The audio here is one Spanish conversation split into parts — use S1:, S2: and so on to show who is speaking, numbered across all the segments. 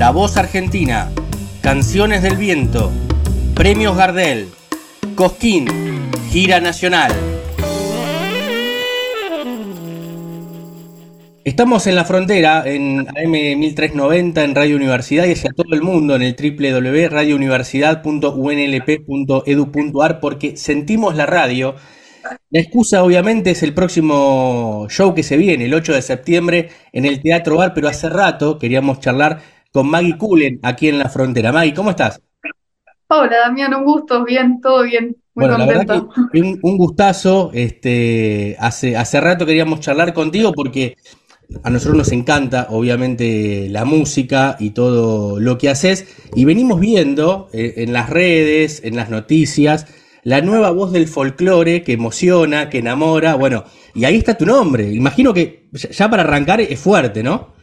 S1: la voz argentina, canciones del viento, premios Gardel, Cosquín, gira nacional. Estamos en la frontera, en AM1390, en Radio Universidad y hacia todo el mundo en el www.radiouniversidad.unlp.edu.ar porque sentimos la radio. La excusa obviamente es el próximo show que se viene, el 8 de septiembre, en el Teatro Bar, pero hace rato queríamos charlar con Maggie Cullen aquí en la frontera. Maggie, ¿cómo estás?
S2: Hola Damián, un gusto, bien, todo bien, muy
S1: bueno,
S2: contenta.
S1: la verdad que un, un gustazo. Este, hace, hace rato queríamos charlar contigo porque a nosotros nos encanta, obviamente, la música y todo lo que haces. Y venimos viendo eh, en las redes, en las noticias, la nueva voz del folclore que emociona, que enamora. Bueno, y ahí está tu nombre. Imagino que ya para arrancar es fuerte, ¿no?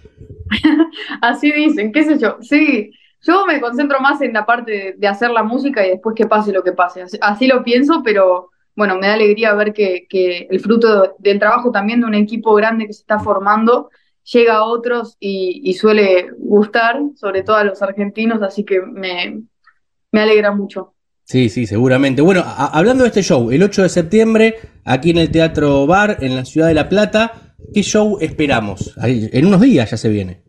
S2: Así dicen, qué sé yo. Sí, yo me concentro más en la parte de, hacer la música y después que pase lo que pase. Así, lo pienso, pero bueno, me da alegría ver que, el fruto del trabajo también de un equipo grande que se está formando llega a otros y, suele gustar, sobre todo a los argentinos, así que me, alegra mucho.
S1: Sí, sí, seguramente. Bueno, hablando de este show, el 8 de septiembre, aquí en el Teatro Bar, en la ciudad de La Plata, ¿qué show esperamos? En unos días ya se viene.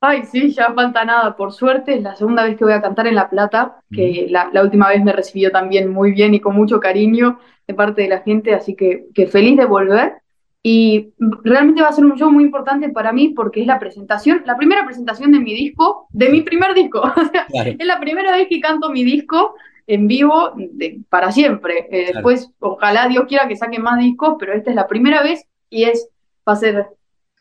S2: Ay, sí, ya falta nada. Por suerte, es la segunda vez que voy a cantar en La Plata, que la, la última vez me recibió también muy bien y con mucho cariño de parte de la gente, así que, que feliz de volver. Y realmente va a ser un show muy importante para mí porque es la presentación, la primera presentación de mi disco, de mi primer disco. O sea,
S1: Claro.
S2: es la primera vez que canto mi disco en vivo de- para siempre. Eh,
S1: Claro.
S2: Después, ojalá Dios quiera que saque más discos, pero esta es la primera vez y es, va a ser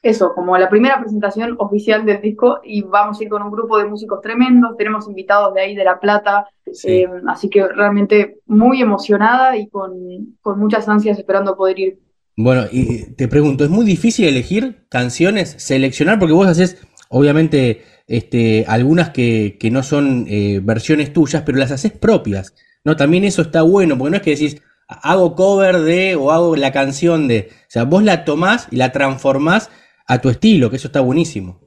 S2: eso, como la primera presentación oficial del disco y vamos a ir con un grupo de músicos tremendos, tenemos invitados de ahí de La Plata,
S1: Sí.
S2: eh, así que realmente muy emocionada y con, con muchas ansias esperando poder ir.
S1: Bueno, y te pregunto, ¿es muy difícil elegir canciones, seleccionar? Porque vos haces, obviamente, este, algunas que, que no son eh, versiones tuyas, pero las haces propias, ¿no? También eso está bueno, porque no es que decís, hago cover de o hago la canción de, o sea, vos la tomás y la transformás a tu estilo, que eso está buenísimo.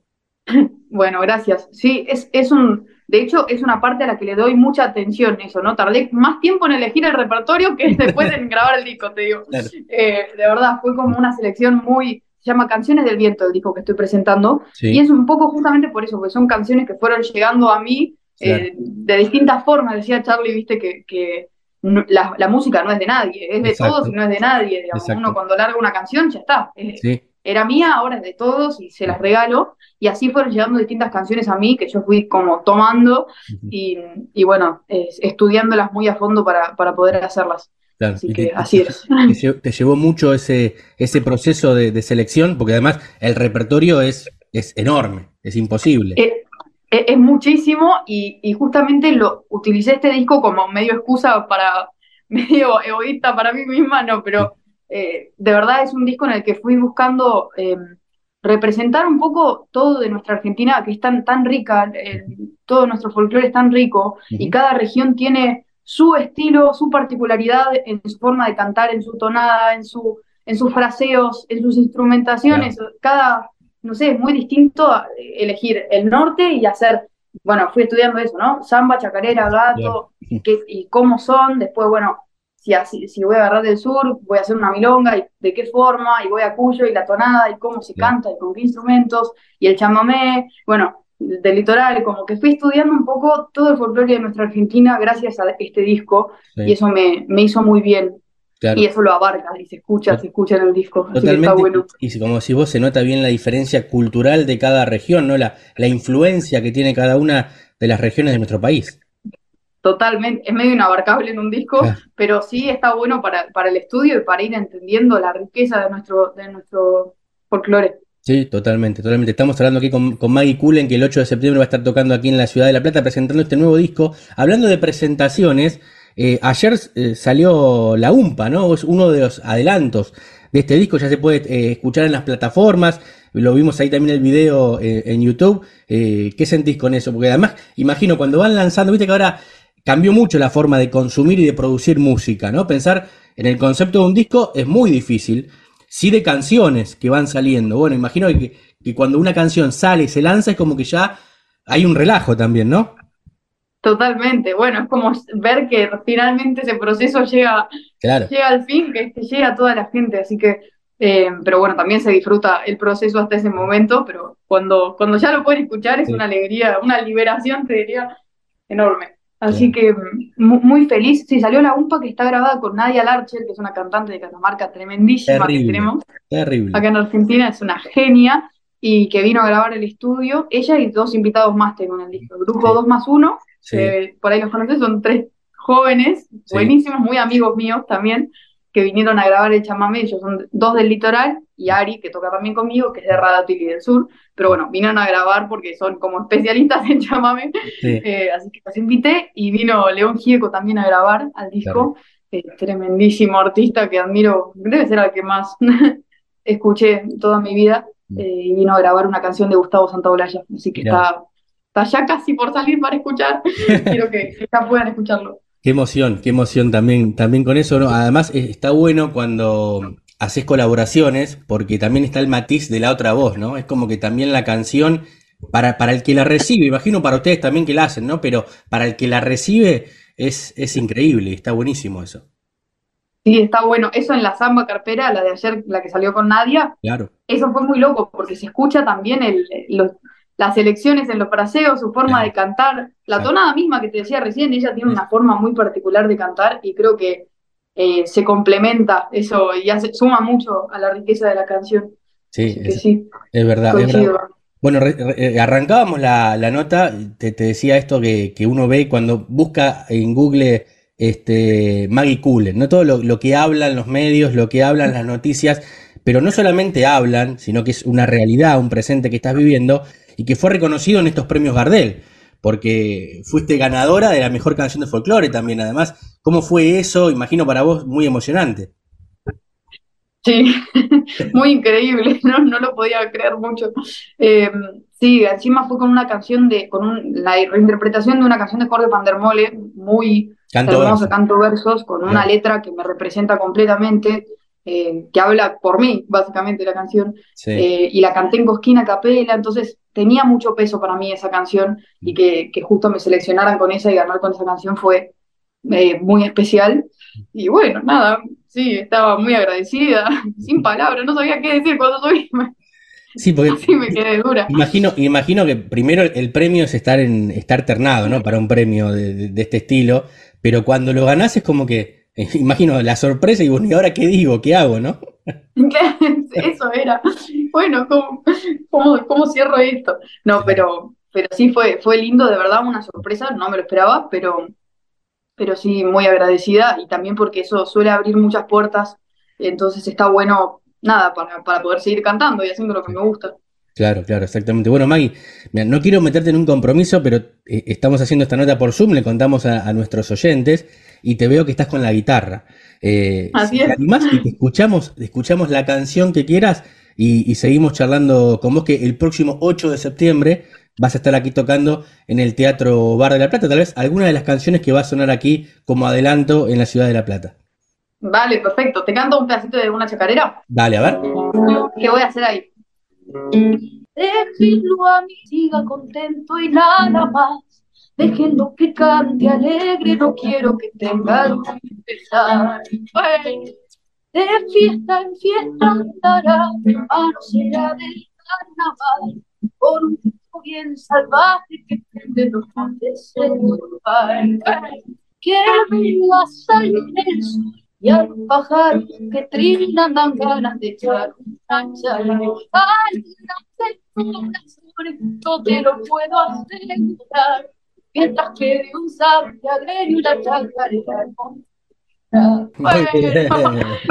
S2: Bueno, gracias. Sí, es, es un, de hecho, es una parte a la que le doy mucha atención, eso, ¿no? Tardé más tiempo en elegir el repertorio que después en grabar el disco, te digo.
S1: Claro.
S2: Eh, de verdad, fue como una selección muy, se llama Canciones del Viento, el disco que estoy presentando,
S1: Sí.
S2: y es un poco justamente por eso, porque son canciones que fueron llegando a mí eh, de distintas formas. Decía Charlie, viste, que, que no- la, la música no es de nadie, es de
S1: Exacto.
S2: todos y no es de nadie. digamos. Uno cuando larga una canción ya está. Es-
S1: Sí.
S2: era mía, ahora es de todos y se las regalo. Y así fueron llegando distintas canciones a mí que yo fui como tomando y, y bueno, es- estudiándolas muy a fondo para, para poder hacerlas.
S1: Claro,
S2: Así que
S1: te-
S2: así es.
S1: te lle- te llevó mucho ese, ese proceso de, de selección, porque además el repertorio es, es enorme, es imposible.
S2: Eh, es muchísimo y, y justamente lo utilicé este disco como medio excusa para, medio egoísta para mí misma, no, pero eh, de verdad es un disco en el que fui buscando eh, representar un poco todo de nuestra Argentina, que es tan, tan rica, eh, todo nuestro folclore es tan rico y cada región tiene su estilo, su particularidad en su forma de cantar, en su tonada, en su, en sus fraseos, en sus instrumentaciones, cada, no sé, es muy distinto a elegir el norte y hacer, bueno, fui estudiando eso, ¿no? Samba, chacarera, gato, y cómo son, después, bueno, si, así, si voy a agarrar del sur, voy a hacer una milonga, y de qué forma, y voy a Cuyo, y la tonada, y cómo se canta, y con qué instrumentos, y el chamamé, bueno, del litoral, como que fui estudiando un poco todo el folclore de nuestra Argentina gracias a este disco,
S1: Sí,
S2: y eso me, me hizo muy bien,
S1: claro.
S2: y eso lo abarca, y se escucha, se escucha en el disco, así que está bueno.
S1: y como si vos se nota bien la diferencia cultural de cada región, ¿no? La, la influencia que tiene cada una de las regiones de nuestro país.
S2: Totalmente, es medio inabarcable en un disco,
S1: Claro.
S2: pero sí está bueno para, para el estudio y para ir entendiendo la riqueza de nuestro, de nuestro folclore.
S1: Sí, totalmente, totalmente. Estamos hablando aquí con, con Maggie Cullen, que el 8 de septiembre va a estar tocando aquí en la ciudad de La Plata presentando este nuevo disco. Hablando de presentaciones, eh, ayer eh, salió La UMPA, ¿no? Es uno de los adelantos de este disco, ya se puede eh, escuchar en las plataformas, lo vimos ahí también el video en YouTube. ¿Qué sentís con eso? Porque además, imagino, cuando van lanzando, viste que ahora cambió mucho la forma de consumir y de producir música, ¿no? Pensar en el concepto de un disco es muy difícil, sí de canciones que van saliendo. Bueno, imagino que, que cuando una canción sale y se lanza es como que ya hay un relajo también, ¿no?
S2: Totalmente, bueno, es como ver que finalmente ese proceso llega,
S1: Claro,
S2: llega al fin, que, que llega a toda la gente, así que, eh, pero bueno, también se disfruta el proceso hasta ese momento, pero cuando, cuando ya lo pueden escuchar es
S1: Sí.
S2: una alegría, una liberación, te diría, enorme. Así que mm, mu- muy feliz. Sí, salió la UMPA que está grabada con Nadia Larcher, que es una cantante de Catamarca tremendísima que tenemos
S1: terrible.
S2: acá en Argentina, es una genia y que vino a grabar el estudio. Ella y dos invitados más tengo en el disco. El grupo
S1: Sí,
S2: 2 más 1,
S1: sí,
S2: que por ahí los conoces, son tres jóvenes,
S1: sí,
S2: buenísimos, muy amigos míos también, que vinieron a grabar el chamamé. Ellos son dos del litoral y Ari, que toca también conmigo, que es de Radatili del Sur. Pero bueno, vinieron a grabar porque son como especialistas en chamamé.
S1: sí,
S2: Eh, así que los invité y vino León Gieco también a grabar al disco. Eh, tremendísimo artista que admiro, debe ser al que más escuché toda mi vida.
S1: Mm.
S2: eh, y vino a grabar una canción de Gustavo Santaolalla. Así que
S1: Mirá,
S2: está, está ya casi por salir para escuchar. Quiero que, ya puedan escucharlo.
S1: qué emoción, qué emoción también, también con eso, ¿no? Además, eh, está bueno cuando haces colaboraciones, porque también está el matiz de la otra voz, ¿no? Es como que también la canción, para, para el que la recibe, imagino para ustedes también que la hacen, ¿no? Pero para el que la recibe es, es increíble, está buenísimo eso.
S2: Sí, está bueno. Eso en la samba carpera, la de ayer, la que salió con Nadia,
S1: Claro,
S2: eso fue muy loco porque se escucha también el, los- las elecciones en los fraseos, su forma de cantar, la tonada misma que te decía recién, ella tiene una forma muy particular de cantar y creo que eh, se complementa eso y hace, suma mucho a la riqueza de la canción.
S1: sí, es,
S2: sí,
S1: es verdad, es verdad.
S2: coincido.
S1: Bueno, re- re- eh, arrancábamos la, la nota, te, te decía esto que, que uno ve cuando busca en Google este, Maggie Cullen, ¿no? Todo lo, lo que hablan los medios, lo que hablan las noticias, pero no solamente hablan, sino que es una realidad, un presente que estás viviendo y que fue reconocido en estos premios Gardel, porque fuiste ganadora de la mejor canción de folclore también, además. ¿Cómo fue eso? Imagino para vos muy emocionante.
S2: Sí, muy increíble, no, no lo podía creer mucho. Eh, sí, encima fue con una canción de, con un- la reinterpretación de una canción de Jorge Van der Mole, muy
S1: Canto
S2: hermosa,
S1: verso,
S2: canto versos, con una letra que me representa completamente, eh, que habla por mí, básicamente, la canción,
S1: sí,
S2: eh, y la canté en Cosquín a capela, entonces tenía mucho peso para mí esa canción, y que, que justo me seleccionaran con esa y ganar con esa canción fue eh, muy especial. Y bueno, nada, sí, estaba muy agradecida, sin palabras, no sabía qué decir cuando subí,
S1: Sí, porque
S2: así me quedé dura.
S1: Imagino, imagino que primero el premio es estar en, estar ternado, ¿no? Para un premio de, este estilo, pero cuando lo ganás es como que, imagino la sorpresa y bueno, ¿y ahora qué digo? ¿Qué hago, no?
S2: Eso era. Bueno, ¿cómo, cómo, cómo cierro esto? No, pero, pero sí fue, fue lindo, de verdad, una sorpresa, no me lo esperaba, pero, pero sí muy agradecida y también porque eso suele abrir muchas puertas, entonces está bueno, nada, para, para poder seguir cantando y haciendo lo que me gusta.
S1: claro, claro, exactamente. Bueno, Maggie, mira, no quiero meterte en un compromiso, pero eh, estamos haciendo esta nota por Zoom, le contamos a, a nuestros oyentes y te veo que estás con la guitarra. Eh, si
S2: Así
S1: te animás y te escuchamos, escuchamos la canción que quieras y, y seguimos charlando con vos que el próximo 8 de septiembre vas a estar aquí tocando en el Teatro Bar de la Plata, tal vez alguna de las canciones que va a sonar aquí como adelanto en la ciudad de La Plata.
S2: Vale, perfecto. ¿Te canto un pedacito de una chacarera?
S1: Dale, a ver.
S2: ¿Qué voy a hacer ahí? Déjenlo a mí, siga contento y nada más. Déjenlo que cante alegre, no quiero que tenga que pesar. De fiesta en fiesta andará, hermano será del carnaval, por un tipo bien salvaje que prende los montes en su Ay, Que venga a salir el sol y a los pájaros que trinan dan ganas de echar un chachaleo. Ay, corazones, no te lo puedo asegurar. Mientras que de un sabio alegre y una chacarera Muy bien.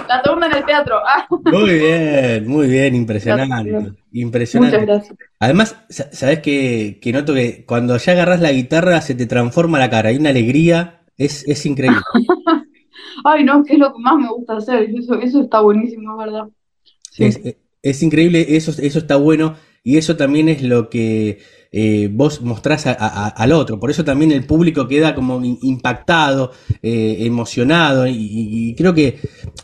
S2: La segunda en el teatro. Ah.
S1: Muy bien, muy bien, impresionante. Impresionante.
S2: Muchas gracias.
S1: Además, sabes que, que noto que cuando ya agarras la guitarra se te transforma la cara, hay una alegría, es, es increíble.
S2: Ay, no, que es lo que más me gusta hacer. Eso, eso está buenísimo, es verdad. Sí.
S1: Es, es increíble, eso, eso está bueno y eso también es lo que eh, vos mostrás a- a- al otro. Por eso también el público queda como impactado, eh, emocionado, y, y creo que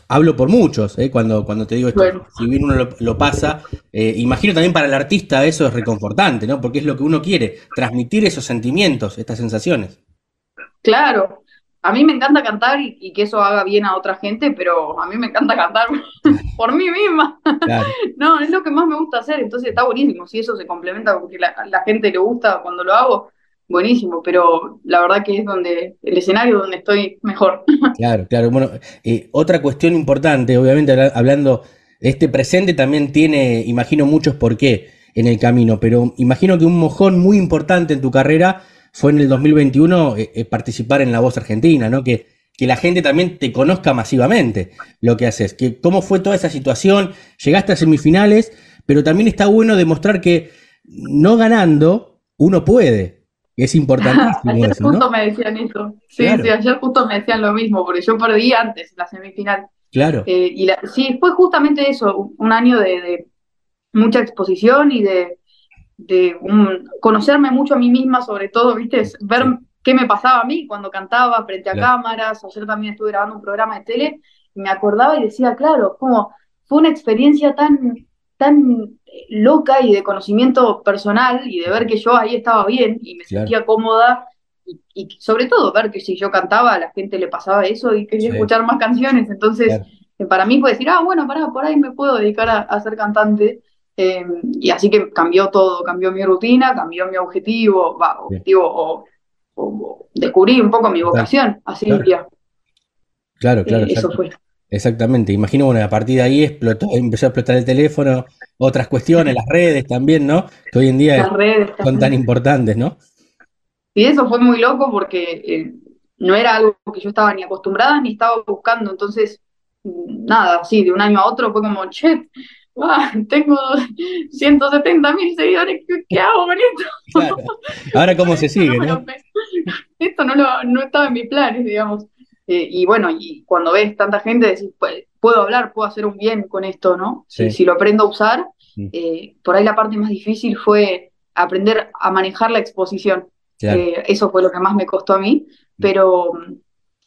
S1: hablo por muchos eh, cuando, cuando te digo esto.
S2: Bueno.
S1: Si bien uno lo, lo pasa, imagino también para el artista eso es reconfortante, ¿no? Porque es lo que uno quiere, transmitir esos sentimientos, estas sensaciones.
S2: Claro, a mí me encanta cantar y, y que eso haga bien a otra gente, pero a mí me encanta cantar por mí misma.
S1: Claro,
S2: No, es lo que más me gusta hacer, entonces está buenísimo. Si eso se complementa con que la, gente le gusta cuando lo hago, buenísimo, pero la verdad que es donde el escenario donde estoy mejor.
S1: claro, claro. Bueno, eh, otra cuestión importante, obviamente habla- hablando, este presente también tiene, imagino, muchos por qué en el camino, pero imagino que un mojón muy importante en tu carrera fue en el 2021 eh, eh, participar en La Voz Argentina, ¿no? Que, que la gente también te conozca masivamente lo que haces. Que, ¿Cómo fue toda esa situación? Llegaste a semifinales, pero también está bueno demostrar que no ganando, uno puede. Es importantísimo
S2: Ayer
S1: eso, ¿no?
S2: justo me decían eso. Sí,
S1: Claro.
S2: sí, ayer justo me decían lo mismo, porque yo perdí antes la semifinal.
S1: Claro,
S2: Eh, y la- sí, fue justamente eso, un año de, de mucha exposición y de, de un- conocerme mucho a mí misma, sobre todo, ¿viste? Es Ver
S1: Sí.
S2: qué me pasaba a mí cuando cantaba frente a
S1: Claro.
S2: cámaras. Ayer también estuve grabando un programa de tele y me acordaba y decía, claro, como fue una experiencia tan, tan eh, loca y de conocimiento personal y de ver que yo ahí estaba bien y me
S1: Claro.
S2: sentía cómoda. Y, y sobre todo ver que si yo cantaba a la gente le pasaba eso y quería
S1: Sí.
S2: escuchar más canciones. Entonces,
S1: Claro.
S2: que para mí fue decir, ah, bueno, pará, por ahí me puedo dedicar a, a ser cantante. Eh, y así que cambió todo, cambió mi rutina, cambió mi objetivo, va, objetivo o, o- o descubrí un poco mi vocación, así
S1: Claro.
S2: diría.
S1: claro, claro.
S2: Eh, eso fue.
S1: Exactamente, imagino, bueno, a partir de ahí explotó, empezó a explotar el teléfono, otras cuestiones, las redes también, ¿no? Que hoy en día
S2: Las redes
S1: son tan importantes, ¿no?
S2: Y eso fue muy loco porque eh, no era algo que yo estaba ni acostumbrada ni estaba buscando. Entonces, nada, sí, de un año a otro fue como, che, ah, tengo 170 mil seguidores, ¿qué, qué hago con esto?
S1: Claro. Ahora cómo se sigue,
S2: Esto no, lo, no estaba en mis planes, digamos. Eh, y bueno, y cuando ves tanta gente, decís, pues, puedo hablar, puedo hacer un bien con esto, ¿no? Si,
S1: Sí.
S2: si lo aprendo a usar,
S1: Mm.
S2: eh, por ahí la parte más difícil fue aprender a manejar la exposición.
S1: Claro,
S2: Eh, eso fue lo que más me costó a mí, pero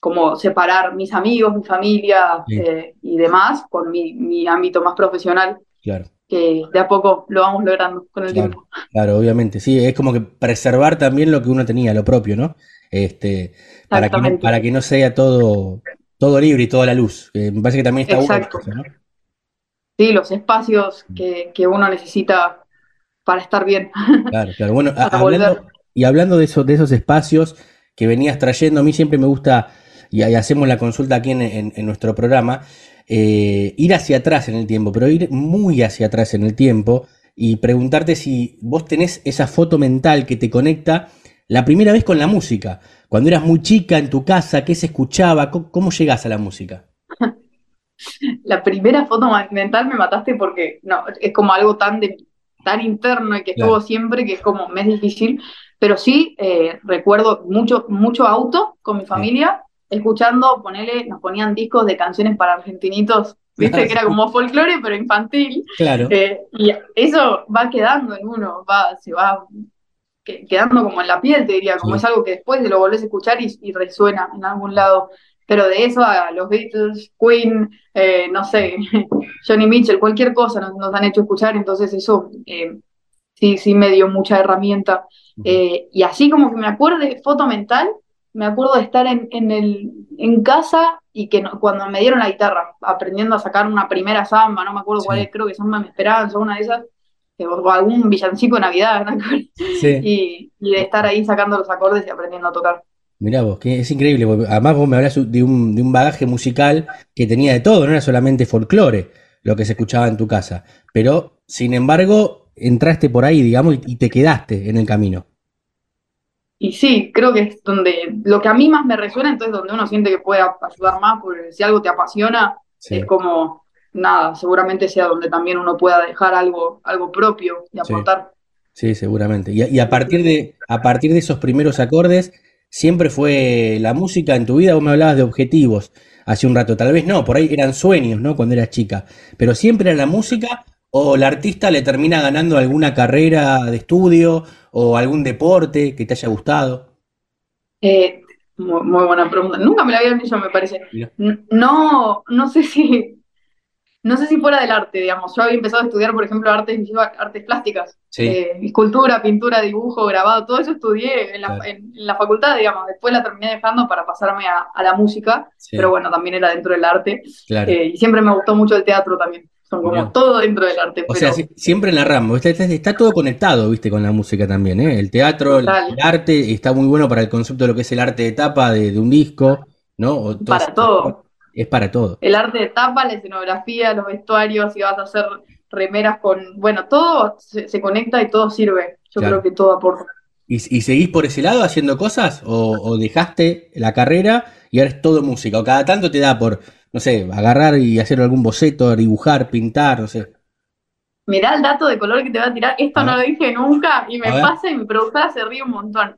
S2: como separar mis amigos, mi familia
S1: Sí.
S2: eh, y demás con mi, mi ámbito más profesional,
S1: claro,
S2: que de a poco lo vamos logrando con el
S1: claro,
S2: tiempo.
S1: claro, obviamente, sí, es como que preservar también lo que uno tenía, lo propio, ¿no? Este, para que no, para que no sea todo, todo libre y toda la luz. Eh, me parece que también está bueno
S2: Exacto.
S1: eso, ¿no?
S2: Sí, los espacios que, que uno necesita para estar bien.
S1: Claro, claro. Bueno, hablando, y hablando de esos, de esos espacios que venías trayendo, a mí siempre me gusta, y ahí hacemos la consulta aquí en, en- en nuestro programa, eh, ir hacia atrás en el tiempo, pero ir muy hacia atrás en el tiempo y preguntarte si vos tenés esa foto mental que te conecta la primera vez con la música. Cuando eras muy chica en tu casa, ¿qué se escuchaba? ¿Cómo, cómo llegás a la música?
S2: La primera foto mental me mataste porque no, es como algo tan de, tan interno y que
S1: Claro.
S2: estuvo siempre que es como me es difícil, pero sí eh, recuerdo mucho, mucho auto con mi familia, escuchando, ponele, nos ponían discos de canciones para argentinitos, viste que era como folclore pero infantil,
S1: Claro,
S2: eh, y eso va quedando en uno, va, se va que- quedando como en la piel, te diría, como
S1: Sí.
S2: es algo que después lo volvés a escuchar y, y resuena en algún lado. Pero de eso a los Beatles, Queen, eh, no sé, Johnny Mitchell, cualquier cosa nos, nos han hecho escuchar, entonces eso eh, sí, sí me dio mucha herramienta. Eh, y así como que me acuerde, foto mental, me acuerdo de estar en, en, el, en casa y que no- cuando me dieron la guitarra, aprendiendo a sacar una primera samba, no me acuerdo cuál es, creo que Samba Mi Esperanza, una de esas, o algún villancico de Navidad, ¿no?
S1: sí.
S2: y, y de estar ahí sacando los acordes y aprendiendo a tocar.
S1: Mirá vos, que es increíble, porque además vos me hablas de un, de un bagaje musical que tenía de todo, no era solamente folclore lo que se escuchaba en tu casa, pero sin embargo entraste por ahí, digamos, y te quedaste en el camino.
S2: Y sí, creo que es donde lo que a mí más me resuena, entonces donde uno siente que puede ayudar más, porque si algo te apasiona, es como, nada, seguramente sea donde también uno pueda dejar algo, algo propio y aportar.
S1: Sí, seguramente. Y, a, partir de, a partir de esos primeros acordes, siempre fue la música en tu vida, vos me hablabas de objetivos hace un rato, tal vez no, por ahí eran sueños, ¿no? Cuando eras chica, pero siempre era la música o el artista le termina ganando alguna carrera de estudio o algún deporte que te haya gustado?
S2: Eh, muy, buena pregunta. Nunca me la habían dicho, me parece. No, no sé si, no sé si fuera del arte, digamos. Yo había empezado a estudiar, por ejemplo, artes, artes plásticas, eh, escultura, pintura, dibujo, grabado, todo eso estudié en la, facultad, digamos. Después la terminé dejando para pasarme a, la música, pero bueno, también era dentro del arte. Eh, y siempre me gustó mucho el teatro también como todo dentro del arte.
S1: O sea, siempre en la rama, está, todo conectado, viste, con la música también, ¿eh? El teatro, el, arte, está muy bueno para el concepto de lo que es el arte de tapa de, un disco, ¿no?
S2: para todo.
S1: Es para todo.
S2: El arte de tapa, la escenografía, los vestuarios, si vas a hacer remeras con, bueno, todo se, conecta y todo sirve. Yo creo que todo aporta.
S1: ¿Y, seguís por ese lado haciendo cosas? O, ¿O dejaste la carrera y ahora es todo música? ¿O cada tanto te da por no sé, agarrar y hacer algún boceto, dibujar, pintar, no sé.
S2: Mirá el dato de color que te va a tirar. Esto no lo dije nunca y me pasa y mi productora se ríe un montón.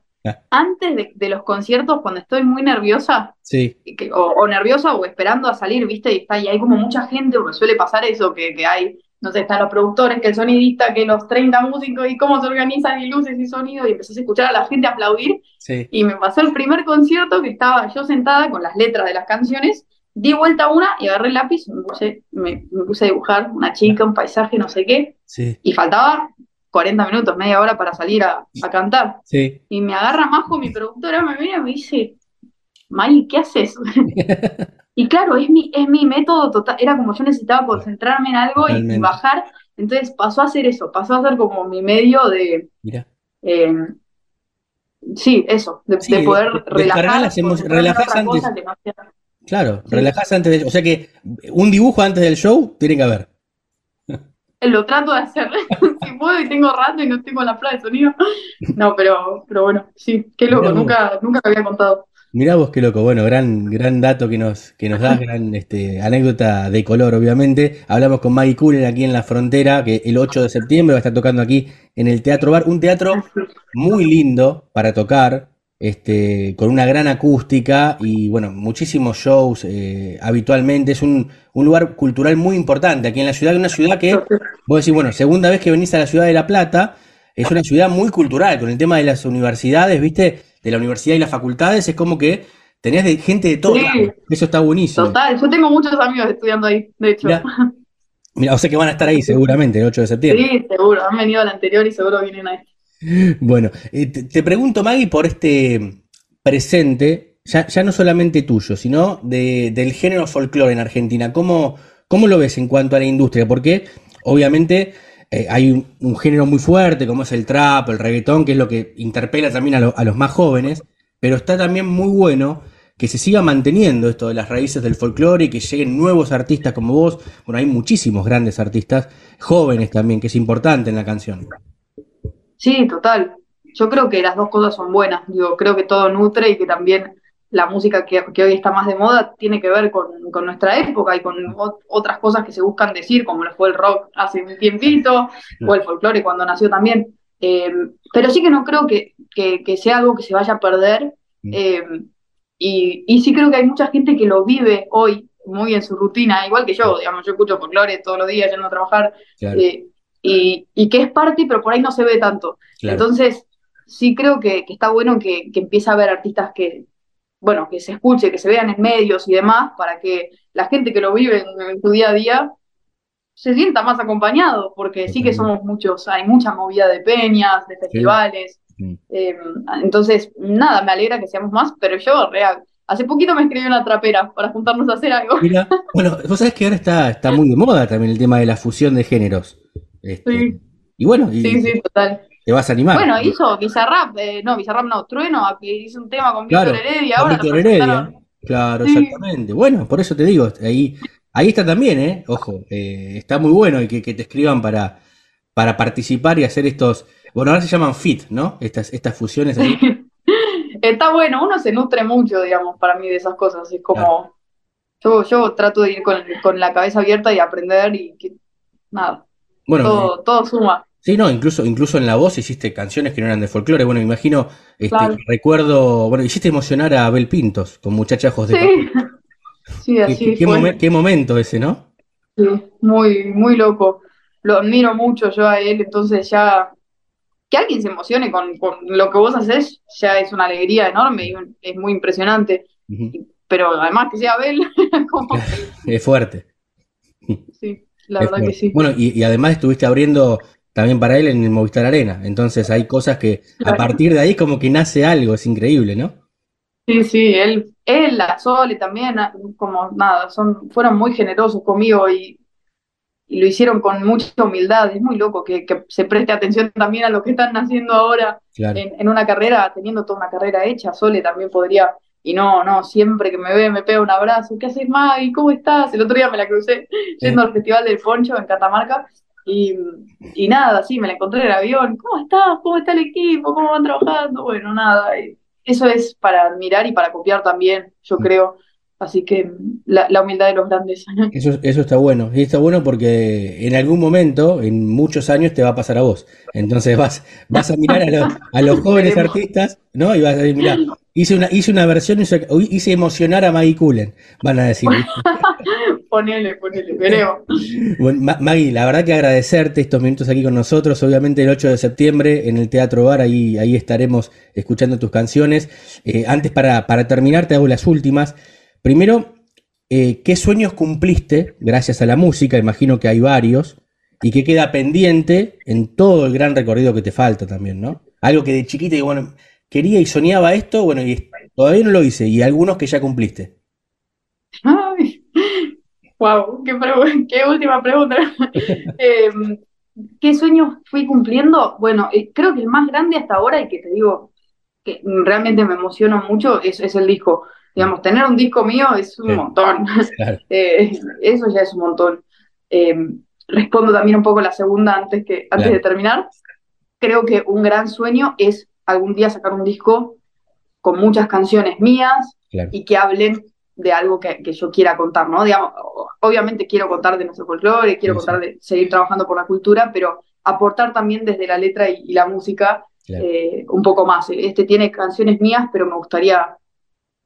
S2: Antes de, los conciertos, cuando estoy muy nerviosa,
S1: sí.
S2: o, nerviosa o esperando a salir, ¿viste? Y, está, y hay como mucha gente, porque suele pasar eso, que, que hay, no sé, están los productores, que el sonidista, que los 30 músicos y cómo se organizan y luces y sonido, y empezás a escuchar a la gente aplaudir.
S1: Sí.
S2: Y me pasó el primer concierto que estaba yo sentada con las letras de las canciones Di vuelta una y agarré el lápiz, me puse, me, puse a dibujar una chica, un paisaje, no sé qué. Y faltaba 40 minutos, media hora para salir a, cantar. Y me agarra Majo, mi productora, me viene y me dice, May, ¿qué haces? y claro, es mi, es mi método total, era como yo necesitaba concentrarme en algo y, bajar, entonces pasó a ser eso, pasó a ser como mi medio de...
S1: Mira.
S2: Eh, sí, eso, de, poder relajar.
S1: Relajarse antes. Claro, relajás antes de... O sea que un dibujo antes del show tiene que haber.
S2: Lo trato de hacer, si puedo y tengo rato y no tengo la plaga de sonido. No, pero, pero bueno, sí, qué loco, nunca, nunca había contado.
S1: Mirá vos qué loco, bueno, gran, gran dato que nos, que nos da, gran este, anécdota de color, obviamente. Hablamos con Maggie Cooler aquí en la frontera, que el 8 de septiembre va a estar tocando aquí en el Teatro Bar, un teatro muy lindo para tocar, este, con una gran acústica y bueno, muchísimos shows eh, habitualmente. Es un, lugar cultural muy importante aquí en la ciudad, una ciudad que, vos decís, bueno, segunda vez que venís a la ciudad de La Plata, es una ciudad muy cultural, con el tema de las universidades, viste, de la universidad y las facultades, es como que tenías de, gente de todo. Eso está buenísimo.
S2: Total, yo tengo muchos amigos estudiando ahí, de hecho.
S1: Mira, o sea que van a estar ahí seguramente el 8 de septiembre.
S2: Sí, seguro, han venido al anterior y seguro vienen ahí.
S1: Bueno, eh, te, pregunto, Maggie, por este presente, ya, no solamente tuyo, sino del género folclore en Argentina. ¿Cómo, ¿Cómo, lo ves en cuanto a la industria? Porque obviamente eh, hay un, género muy fuerte, como es el trap, el reggaetón, que es lo que interpela también a, a los más jóvenes, pero está también muy bueno que se siga manteniendo esto de las raíces del folclore y que lleguen nuevos artistas como vos. Bueno, hay muchísimos grandes artistas, jóvenes también, que es importante en la canción.
S2: Sí, total. Yo creo que las dos cosas son buenas. Digo, creo que todo nutre y que también la música que, hoy está más de moda tiene que ver con, nuestra época y con otras cosas que se buscan decir, como lo fue el rock hace un tiempito, o el folclore cuando nació también. Eh, pero sí que no creo que, sea algo que se vaya a perder. Eh, y, sí creo que hay mucha gente que lo vive hoy muy en su rutina, igual que yo, digamos, yo escucho folclore todos los días yendo a trabajar. Eh, y, que es parte, pero por ahí no se ve tanto. Entonces, sí creo que, está bueno que, que, empiece a haber artistas que, bueno, que se escuche, que se vean en medios y demás, para que la gente que lo vive en, su día a día se sienta más acompañado, porque sí que somos muchos, hay mucha movida de peñas, de festivales. Em, entonces, nada, me alegra que seamos más, pero yo, real, Hace poquito me escribí una trapera para juntarnos a hacer algo.
S1: Mira, bueno, vos sabés que ahora está, está muy de moda también el tema de la fusión de géneros. Este, sí. Y bueno, y
S2: sí, sí, total.
S1: te vas a animar.
S2: Bueno, hizo Bizarrap, eh, no, Bizarrap no, Trueno, hizo un tema con Víctor Heredia. Ahora
S1: Víctor Heredia, claro, exactamente. Bueno, por eso te digo, ahí, ahí está también, ¿eh? Ojo, eh, está muy bueno y que, te escriban para, para participar y hacer estos, bueno, ahora se llaman fit, ¿no? Estas, estas fusiones ahí.
S2: está bueno, uno se nutre mucho, digamos, para mí de esas cosas. Es como, yo, yo trato de ir con, con la cabeza abierta y aprender y que, nada,
S1: Bueno,
S2: todo, todo suma.
S1: Sí, no, incluso, incluso en la voz hiciste canciones que no eran de folclore. Bueno, me imagino, este,
S2: Claro.
S1: recuerdo, bueno, hiciste emocionar a Abel Pintos con Muchacha Ojos de
S2: Sí,
S1: Papel.
S2: sí, así
S1: qué- qué
S2: fue.
S1: momen- qué momento ese, ¿no?
S2: Sí, muy, muy loco. Lo admiro mucho yo a él, entonces ya que alguien se emocione con, con lo que vos haces ya es una alegría enorme y un- es muy impresionante. Pero además que sea Abel, como
S1: Es fuerte.
S2: sí, la
S1: es
S2: verdad que
S1: fuerte.
S2: sí.
S1: Bueno, y, y además estuviste abriendo también para él en el Movistar Arena. Entonces hay cosas que a partir de ahí como que nace algo, es increíble, ¿no?
S2: Sí, sí, él, él, la Sole también, ah, como nada, son, fueron muy generosos conmigo y, y lo hicieron con mucha humildad. Es muy loco que, que se preste atención también a lo que están haciendo ahora
S1: Claro.
S2: en, en una carrera, teniendo toda una carrera hecha. Sole también podría, y no, no, siempre que me ve me pega un abrazo. ¿Qué haces, Maggie? ¿Cómo estás? El otro día me la crucé yendo al Festival del Poncho en Catamarca. Y, y nada, sí, me la encontré en el avión. ¿Cómo estás? ¿Cómo está el equipo? ¿Cómo van trabajando? Bueno, nada, eso es para admirar y para copiar también, yo
S1: Mm.
S2: creo. Así que la, la humildad de los grandes.
S1: Eso, eso está bueno. Y está bueno porque en algún momento, en muchos años, te va a pasar a vos. Entonces vas, vas a mirar a los, a los jóvenes artistas, ¿no? Y vas a decir, mira, hice una, hice una versión, hice, hice emocionar a Maggie Cullen, van a decir.
S2: Ponele, ponele, veremos.
S1: Bueno, Maggie, la verdad que agradecerte estos minutos aquí con nosotros. Obviamente el 8 de septiembre en el Teatro Bar, ahí, ahí estaremos escuchando tus canciones. Eh, antes, para, para terminar, te hago las últimas. Primero, eh, ¿qué sueños cumpliste gracias a la música? Imagino que hay varios. Y que queda pendiente en todo el gran recorrido que te falta también, ¿no? Algo que de chiquita, digo, bueno, quería y soñaba esto, bueno, y todavía no lo hice. Y algunos que ya cumpliste.
S2: Ay, wow, qué, qué última pregunta. Eh, ¿qué sueños fui cumpliendo? Bueno, eh, creo que el más grande hasta ahora y que te digo que realmente me emociona mucho es, es el disco. Digamos, tener un disco mío es un
S1: Sí.
S2: montón.
S1: Claro.
S2: Eh, eso ya es un montón. Eh, respondo también un poco la segunda antes, que, antes
S1: Claro.
S2: de terminar. Creo que un gran sueño es algún día sacar un disco con muchas canciones mías
S1: Claro.
S2: y que hablen de algo que, que yo quiera contar, ¿no? Digamos, obviamente quiero contar de nuestro folclore, quiero
S1: sí.
S2: contar de seguir trabajando por la cultura, pero aportar también desde la letra y, y la música
S1: Claro.
S2: eh, un poco más. Este tiene canciones mías, pero me gustaría,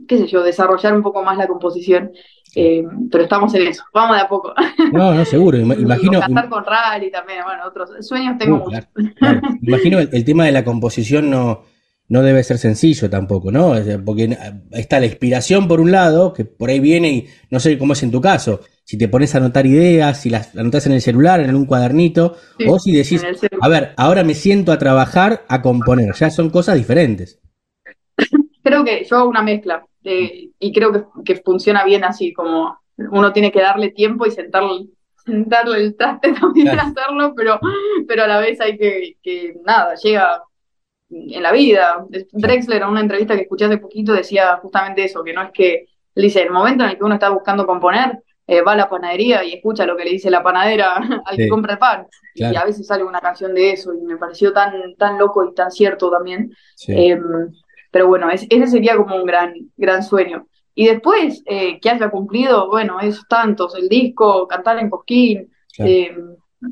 S2: qué sé yo, desarrollar un poco más la composición. Eh, pero estamos en eso, vamos de a poco.
S1: No, no, seguro. Ima- Imagino.
S2: Cantar con rally también, bueno, otros sueños tengo
S1: Uh,
S2: muchos.
S1: claro, claro. Imagino el, el tema de la composición no, no debe ser sencillo tampoco, ¿no? Porque está la inspiración por un lado, que por ahí viene y no sé cómo es en tu caso, si te pones a anotar ideas, si las anotas en el celular, en un cuadernito,
S2: Sí,
S1: o si decís, a ver, ahora me siento a trabajar, a componer, ya son cosas diferentes.
S2: Creo que yo hago una mezcla eh, y creo que, que funciona bien así, como uno tiene que darle tiempo y sentarle, sentarle el traste también a hacerlo, pero, pero a la vez hay que, que nada, llega en la vida. Drexler, en una entrevista que escuché hace poquito, decía justamente eso, que no es que, él dice, el momento en el que uno está buscando componer, eh, va a la panadería y escucha lo que le dice la panadera al
S1: Sí.
S2: que compra el pan.
S1: Claro.
S2: Y a veces sale una canción de eso y me pareció tan, tan loco y tan cierto también.
S1: Sí.
S2: Eh, pero bueno, es- ese sería como un gran, gran sueño. Y después, eh, que haya cumplido, bueno, esos tantos, el disco, cantar en Cosquín,
S1: Claro.
S2: eh,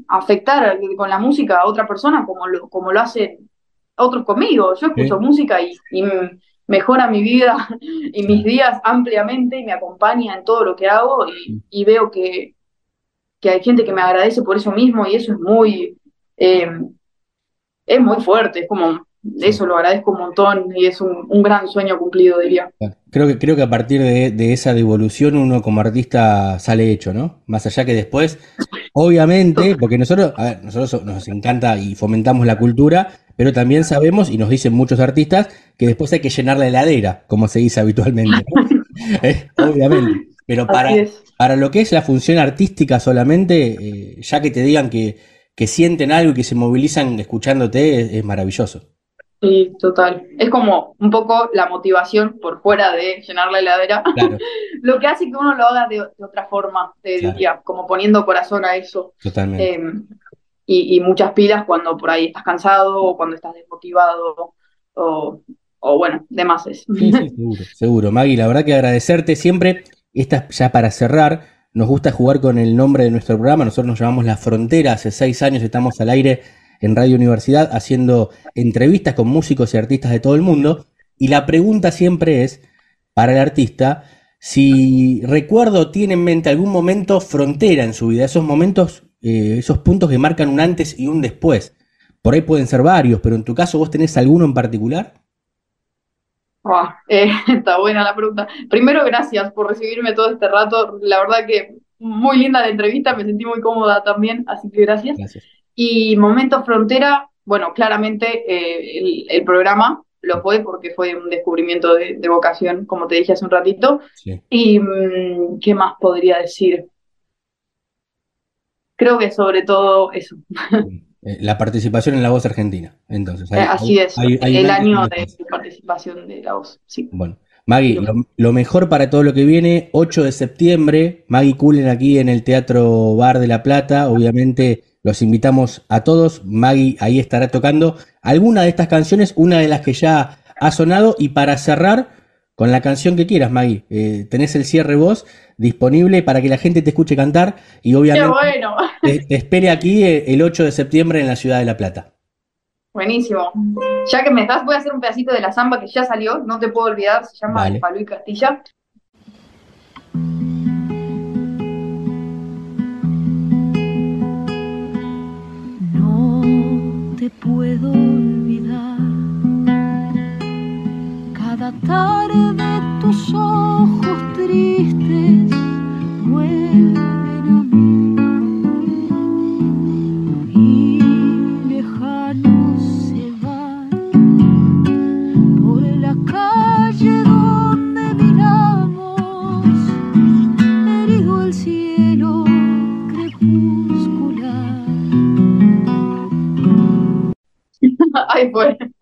S2: afectar con la música a otra persona como lo, como lo hacen otros conmigo. Yo escucho
S1: Sí.
S2: música y, mejora mi vida y mis días ampliamente y me acompaña en todo lo que hago y, y veo que, que hay gente que me agradece por eso mismo y eso es muy, eh, es muy fuerte, es como, eso lo agradezco un montón y es un, un gran sueño cumplido, diría.
S1: Creo que, creo que a partir de, de esa devolución uno como artista sale hecho, ¿no? Más allá que después, obviamente, porque nosotros, a ver, nosotros nos encanta y fomentamos la cultura, pero también sabemos, y nos dicen muchos artistas, que después hay que llenar la heladera, como se dice habitualmente, ¿no? Eh, obviamente. Pero para, para lo que es la función artística solamente, eh, ya que te digan que, que sienten algo y que se movilizan escuchándote, es, es maravilloso.
S2: Sí, total. Es como un poco la motivación por fuera de llenar la heladera,
S1: Claro,
S2: lo que hace que uno lo haga de, de otra forma, te
S1: Claro.
S2: diría, como poniendo corazón a eso.
S1: totalmente.
S2: Eh, y, y muchas pilas cuando por ahí estás cansado o cuando estás desmotivado o o bueno, demás es.
S1: Sí, sí, seguro, seguro. Maggie, la verdad que agradecerte siempre. Esta ya para cerrar, nos gusta jugar con el nombre de nuestro programa. Nosotros nos llamamos La Frontera. Hace seis años estamos al aire en Radio Universidad haciendo entrevistas con músicos y artistas de todo el mundo. Y la pregunta siempre es, para el artista, si recuerdo tiene en mente algún momento frontera en su vida, esos momentos, eh, esos puntos que marcan un antes y un después. Por ahí pueden ser varios, pero en tu caso, ¿vos tenés alguno en particular?
S2: Eh, está buena la pregunta. Primero, gracias por recibirme todo este rato. La verdad que muy linda la entrevista, me sentí muy cómoda también, así que gracias. Y Momento Frontera, bueno, claramente eh, el, programa lo fue porque fue un descubrimiento de, vocación, como te dije hace un ratito. Y mm, ¿qué más podría decir? Creo que sobre todo eso.
S1: Eh, la participación en La Voz Argentina, entonces.
S2: Eh, así es, el año de participación de La Voz, sí.
S1: Bueno, Maggie, lo, mejor para todo lo que viene, 8 de septiembre, Maggie Cullen aquí en el Teatro Bar de La Plata, obviamente los invitamos a todos, Maggie ahí estará tocando alguna de estas canciones, una de las que ya ha sonado, y para cerrar, con la canción que quieras, Maggie. Eh, tenés el cierre voz disponible para que la gente te escuche cantar y obviamente te, espere aquí eh, el 8 de septiembre en la ciudad de La Plata.
S2: Buenísimo. Ya que me estás, voy a hacer un pedacito de la samba que ya salió, no te puedo olvidar, se llama vale. y Castilla.
S3: Te puedo olvidar. Cada tarde tus ojos tristes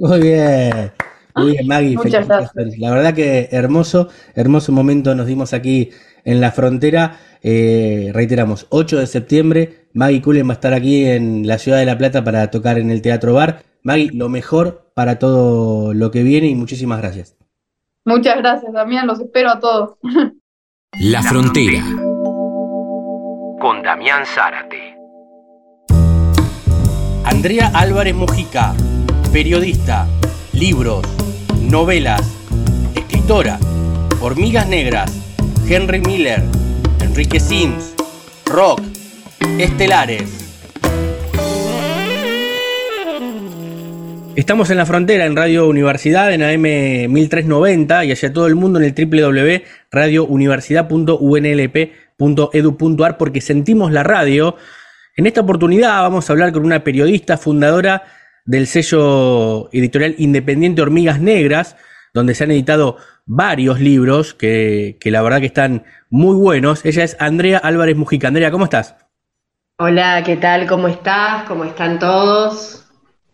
S1: Muy bien. Muy bien, Maggie. Muchas gracias. La verdad que hermoso, hermoso momento nos dimos aquí en la frontera. Eh, reiteramos, 8 de septiembre, Maggie Cullen va a estar aquí en la ciudad de La Plata para tocar en el Teatro Bar. Maggie, lo mejor para todo lo que viene y muchísimas gracias.
S2: Muchas gracias, Damián, los espero a todos.
S4: La frontera. Con Damián Zárate.
S1: Andrea Álvarez Mujica, periodista, libros, novelas, escritora, Hormigas Negras, Henry Miller, Enrique Sims, Rock, Estelares. Estamos en la frontera en Radio Universidad en AM 1390 y hacia todo el mundo en el www.radiouniversidad.unlp.edu.ar porque sentimos la radio. En esta oportunidad vamos a hablar con una periodista fundadora del sello editorial independiente Hormigas Negras, donde se han editado varios libros que, la verdad que están muy buenos. Ella es Andrea Álvarez Mujica. Andrea, ¿cómo estás?
S5: Hola, ¿qué tal? ¿Cómo estás? ¿Cómo están todos?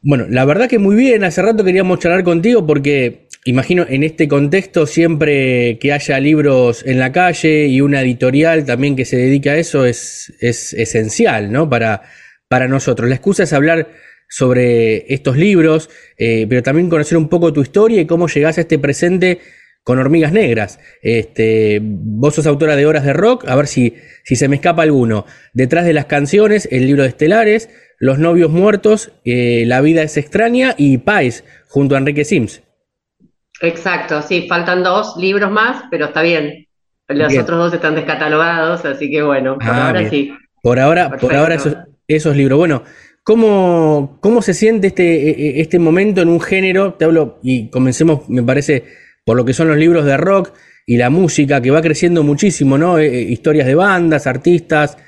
S1: Bueno, la verdad que muy bien. Hace rato queríamos charlar contigo porque imagino en este contexto siempre que haya libros en la calle y una editorial también que se dedique a eso es, es esencial, ¿no? Para, para nosotros. La excusa es hablar sobre estos libros, eh, pero también conocer un poco tu historia y cómo llegás a este presente con Hormigas Negras. Este, vos sos autora de Horas de Rock, a ver si, si se me escapa alguno. Detrás de las canciones, el libro de Estelares, Los novios muertos, eh, La vida es extraña y Pais, junto a Enrique Sims.
S5: Exacto, sí, faltan dos libros más, pero está bien. Los otros dos están descatalogados, así que bueno, por ah, ahora sí.
S1: Por ahora, por ahora esos, esos libros. Bueno, ¿Cómo, ¿Cómo se siente este, e, e, este momento en un género? Te hablo, y comencemos, me parece, por lo que son los libros de rock y la música, que va creciendo muchísimo, ¿no? Eh, historias de bandas, artistas,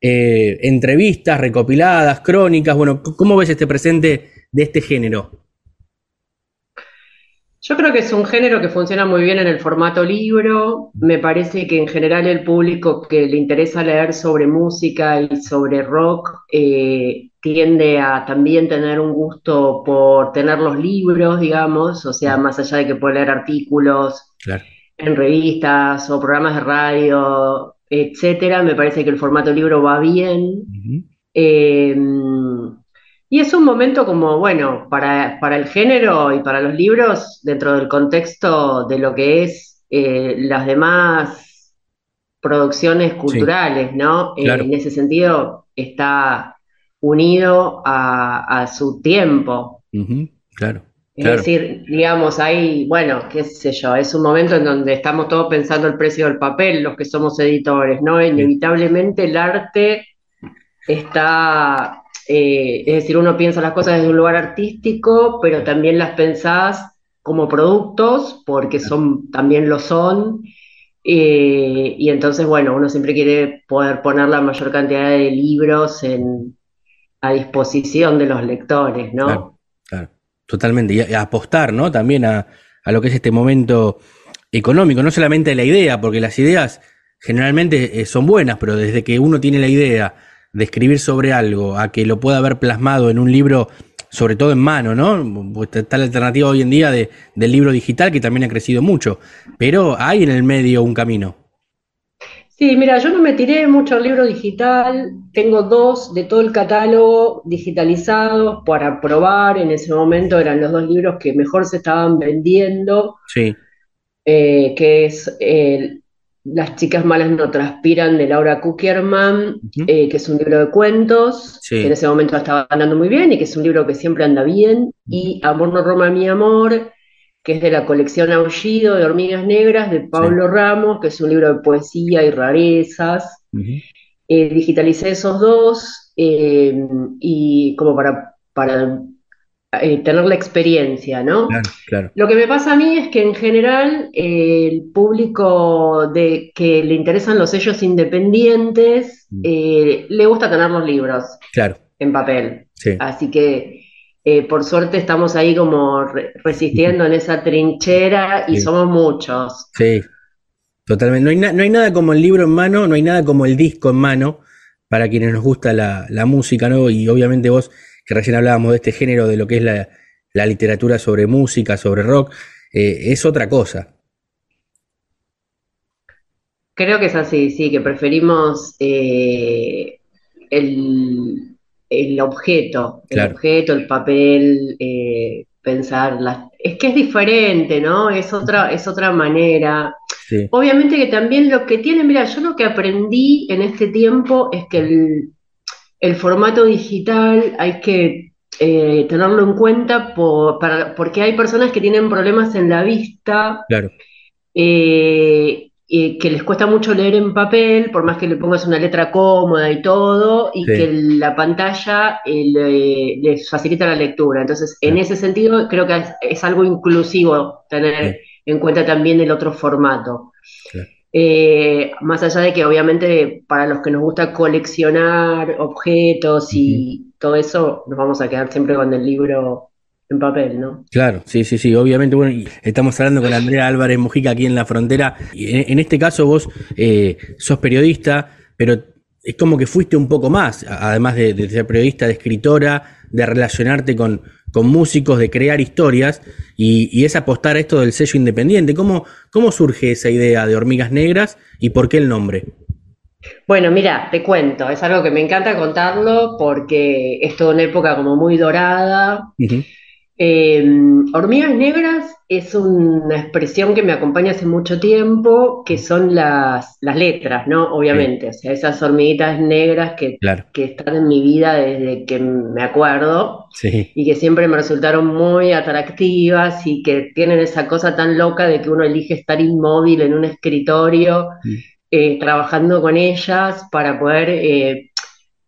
S1: eh, entrevistas recopiladas, crónicas. Bueno, ¿cómo ves este presente de este género?
S5: Yo creo que es un género que funciona muy bien en el formato libro. Me parece que en general el público que le interesa leer sobre música y sobre rock eh, tiende a también tener un gusto por tener los libros, digamos, o sea, más allá de que puede leer artículos en revistas o programas de radio, etcétera. Me parece que el formato libro va bien. Y es un momento como, bueno, para, para el género y para los libros, dentro del contexto de lo que es eh, las demás producciones culturales, ¿no? Eh, en ese sentido, está unido a, a su tiempo.
S1: Claro,
S5: Es
S1: claro.
S5: decir, digamos, ahí, bueno, qué sé yo, es un momento en donde estamos todos pensando el precio del papel, los que somos editores, ¿no? Inevitablemente el arte está, eh, es decir, uno piensa las cosas desde un lugar artístico, pero también las pensás como productos, porque son, también lo son, eh, y entonces, bueno, uno siempre quiere poder poner la mayor cantidad de libros en, a disposición de los lectores, ¿no?
S1: Claro, claro, totalmente. Y a- y apostar, ¿no? También a, a lo que es este momento económico, no solamente la idea, porque las ideas generalmente eh, son buenas, pero desde que uno tiene la idea de escribir sobre algo, a que lo pueda ver plasmado en un libro, sobre todo en mano, ¿no? Pues Está la alternativa hoy en día de- del libro digital, que también ha crecido mucho, pero hay en el medio un camino.
S5: Sí, mira, yo no me tiré mucho al libro digital, tengo dos de todo el catálogo digitalizados para probar, en ese momento eran los dos libros que mejor se estaban vendiendo,
S1: Sí,
S5: eh, que es eh, Las chicas malas no transpiran de Laura Kuckerman, eh, que es un libro de cuentos,
S1: Sí.
S5: que en ese momento estaba andando muy bien y que es un libro que siempre anda bien, y Amor no Roma mi amor, que es de la colección Aullido de Hormigas Negras de Pablo Ramos, que es un libro de poesía y rarezas. Eh, digitalicé esos dos eh, y como para, para eh, tener la experiencia, ¿no?
S1: claro, claro.
S5: Lo que me pasa a mí es que en general eh, el público de que le interesan los sellos independientes
S1: Mm.
S5: eh, le gusta tener los libros
S1: Claro,
S5: en papel.
S1: sí.
S5: Así que eh, por suerte estamos ahí como re- resistiendo en esa trinchera y
S1: Sí.
S5: somos muchos.
S1: Sí, totalmente. No hay, na- no hay nada como el libro en mano, no hay nada como el disco en mano para quienes nos gusta la, la música, ¿no? Y obviamente vos, que recién hablábamos de este género, de lo que es la, la literatura sobre música, sobre rock, eh, es otra cosa.
S5: Creo que es así, sí, que preferimos eh, el, el objeto, el objeto, el papel, eh, pensar las... Es que es diferente, ¿no? Es otra, es otra manera.
S1: Sí,
S5: Obviamente que también lo que tiene, mira, yo lo que aprendí en este tiempo es que el, el formato digital hay que eh, tenerlo en cuenta por- para- porque hay personas que tienen problemas en la vista
S1: claro,
S5: eh, eh, que les cuesta mucho leer en papel, por más que le pongas una letra cómoda y todo, y
S1: Sí.
S5: que la pantalla eh, le- les facilita la lectura. Entonces, en ese sentido, creo que es, es algo inclusivo tener
S1: Sí.
S5: en cuenta también el otro formato.
S1: Claro.
S5: Eh, más allá de que obviamente para los que nos gusta coleccionar objetos y todo eso, nos vamos a quedar siempre con el libro en papel, ¿no?
S1: claro, sí, sí, sí, obviamente, bueno, y estamos hablando con Andrea Álvarez Mujica aquí en la frontera, y en, en este caso vos eh, sos periodista, pero es como que fuiste un poco más, además de, de ser periodista, de escritora, de relacionarte con, con músicos, de crear historias, y, y es apostar a esto del sello independiente. ¿Cómo, ¿Cómo surge esa idea de Hormigas Negras y por qué el nombre?
S5: Bueno, mira, te cuento, es algo que me encanta contarlo porque es toda una época como muy dorada. Eh, hormigas negras es una expresión que me acompaña hace mucho tiempo, que son las, las letras, ¿no? Obviamente, o sea, esas hormiguitas negras que,
S1: Claro,
S5: que están en mi vida desde que me acuerdo
S1: sí,
S5: y que siempre me resultaron muy atractivas y que tienen esa cosa tan loca de que uno elige estar inmóvil en un escritorio eh, trabajando con ellas para poder, eh,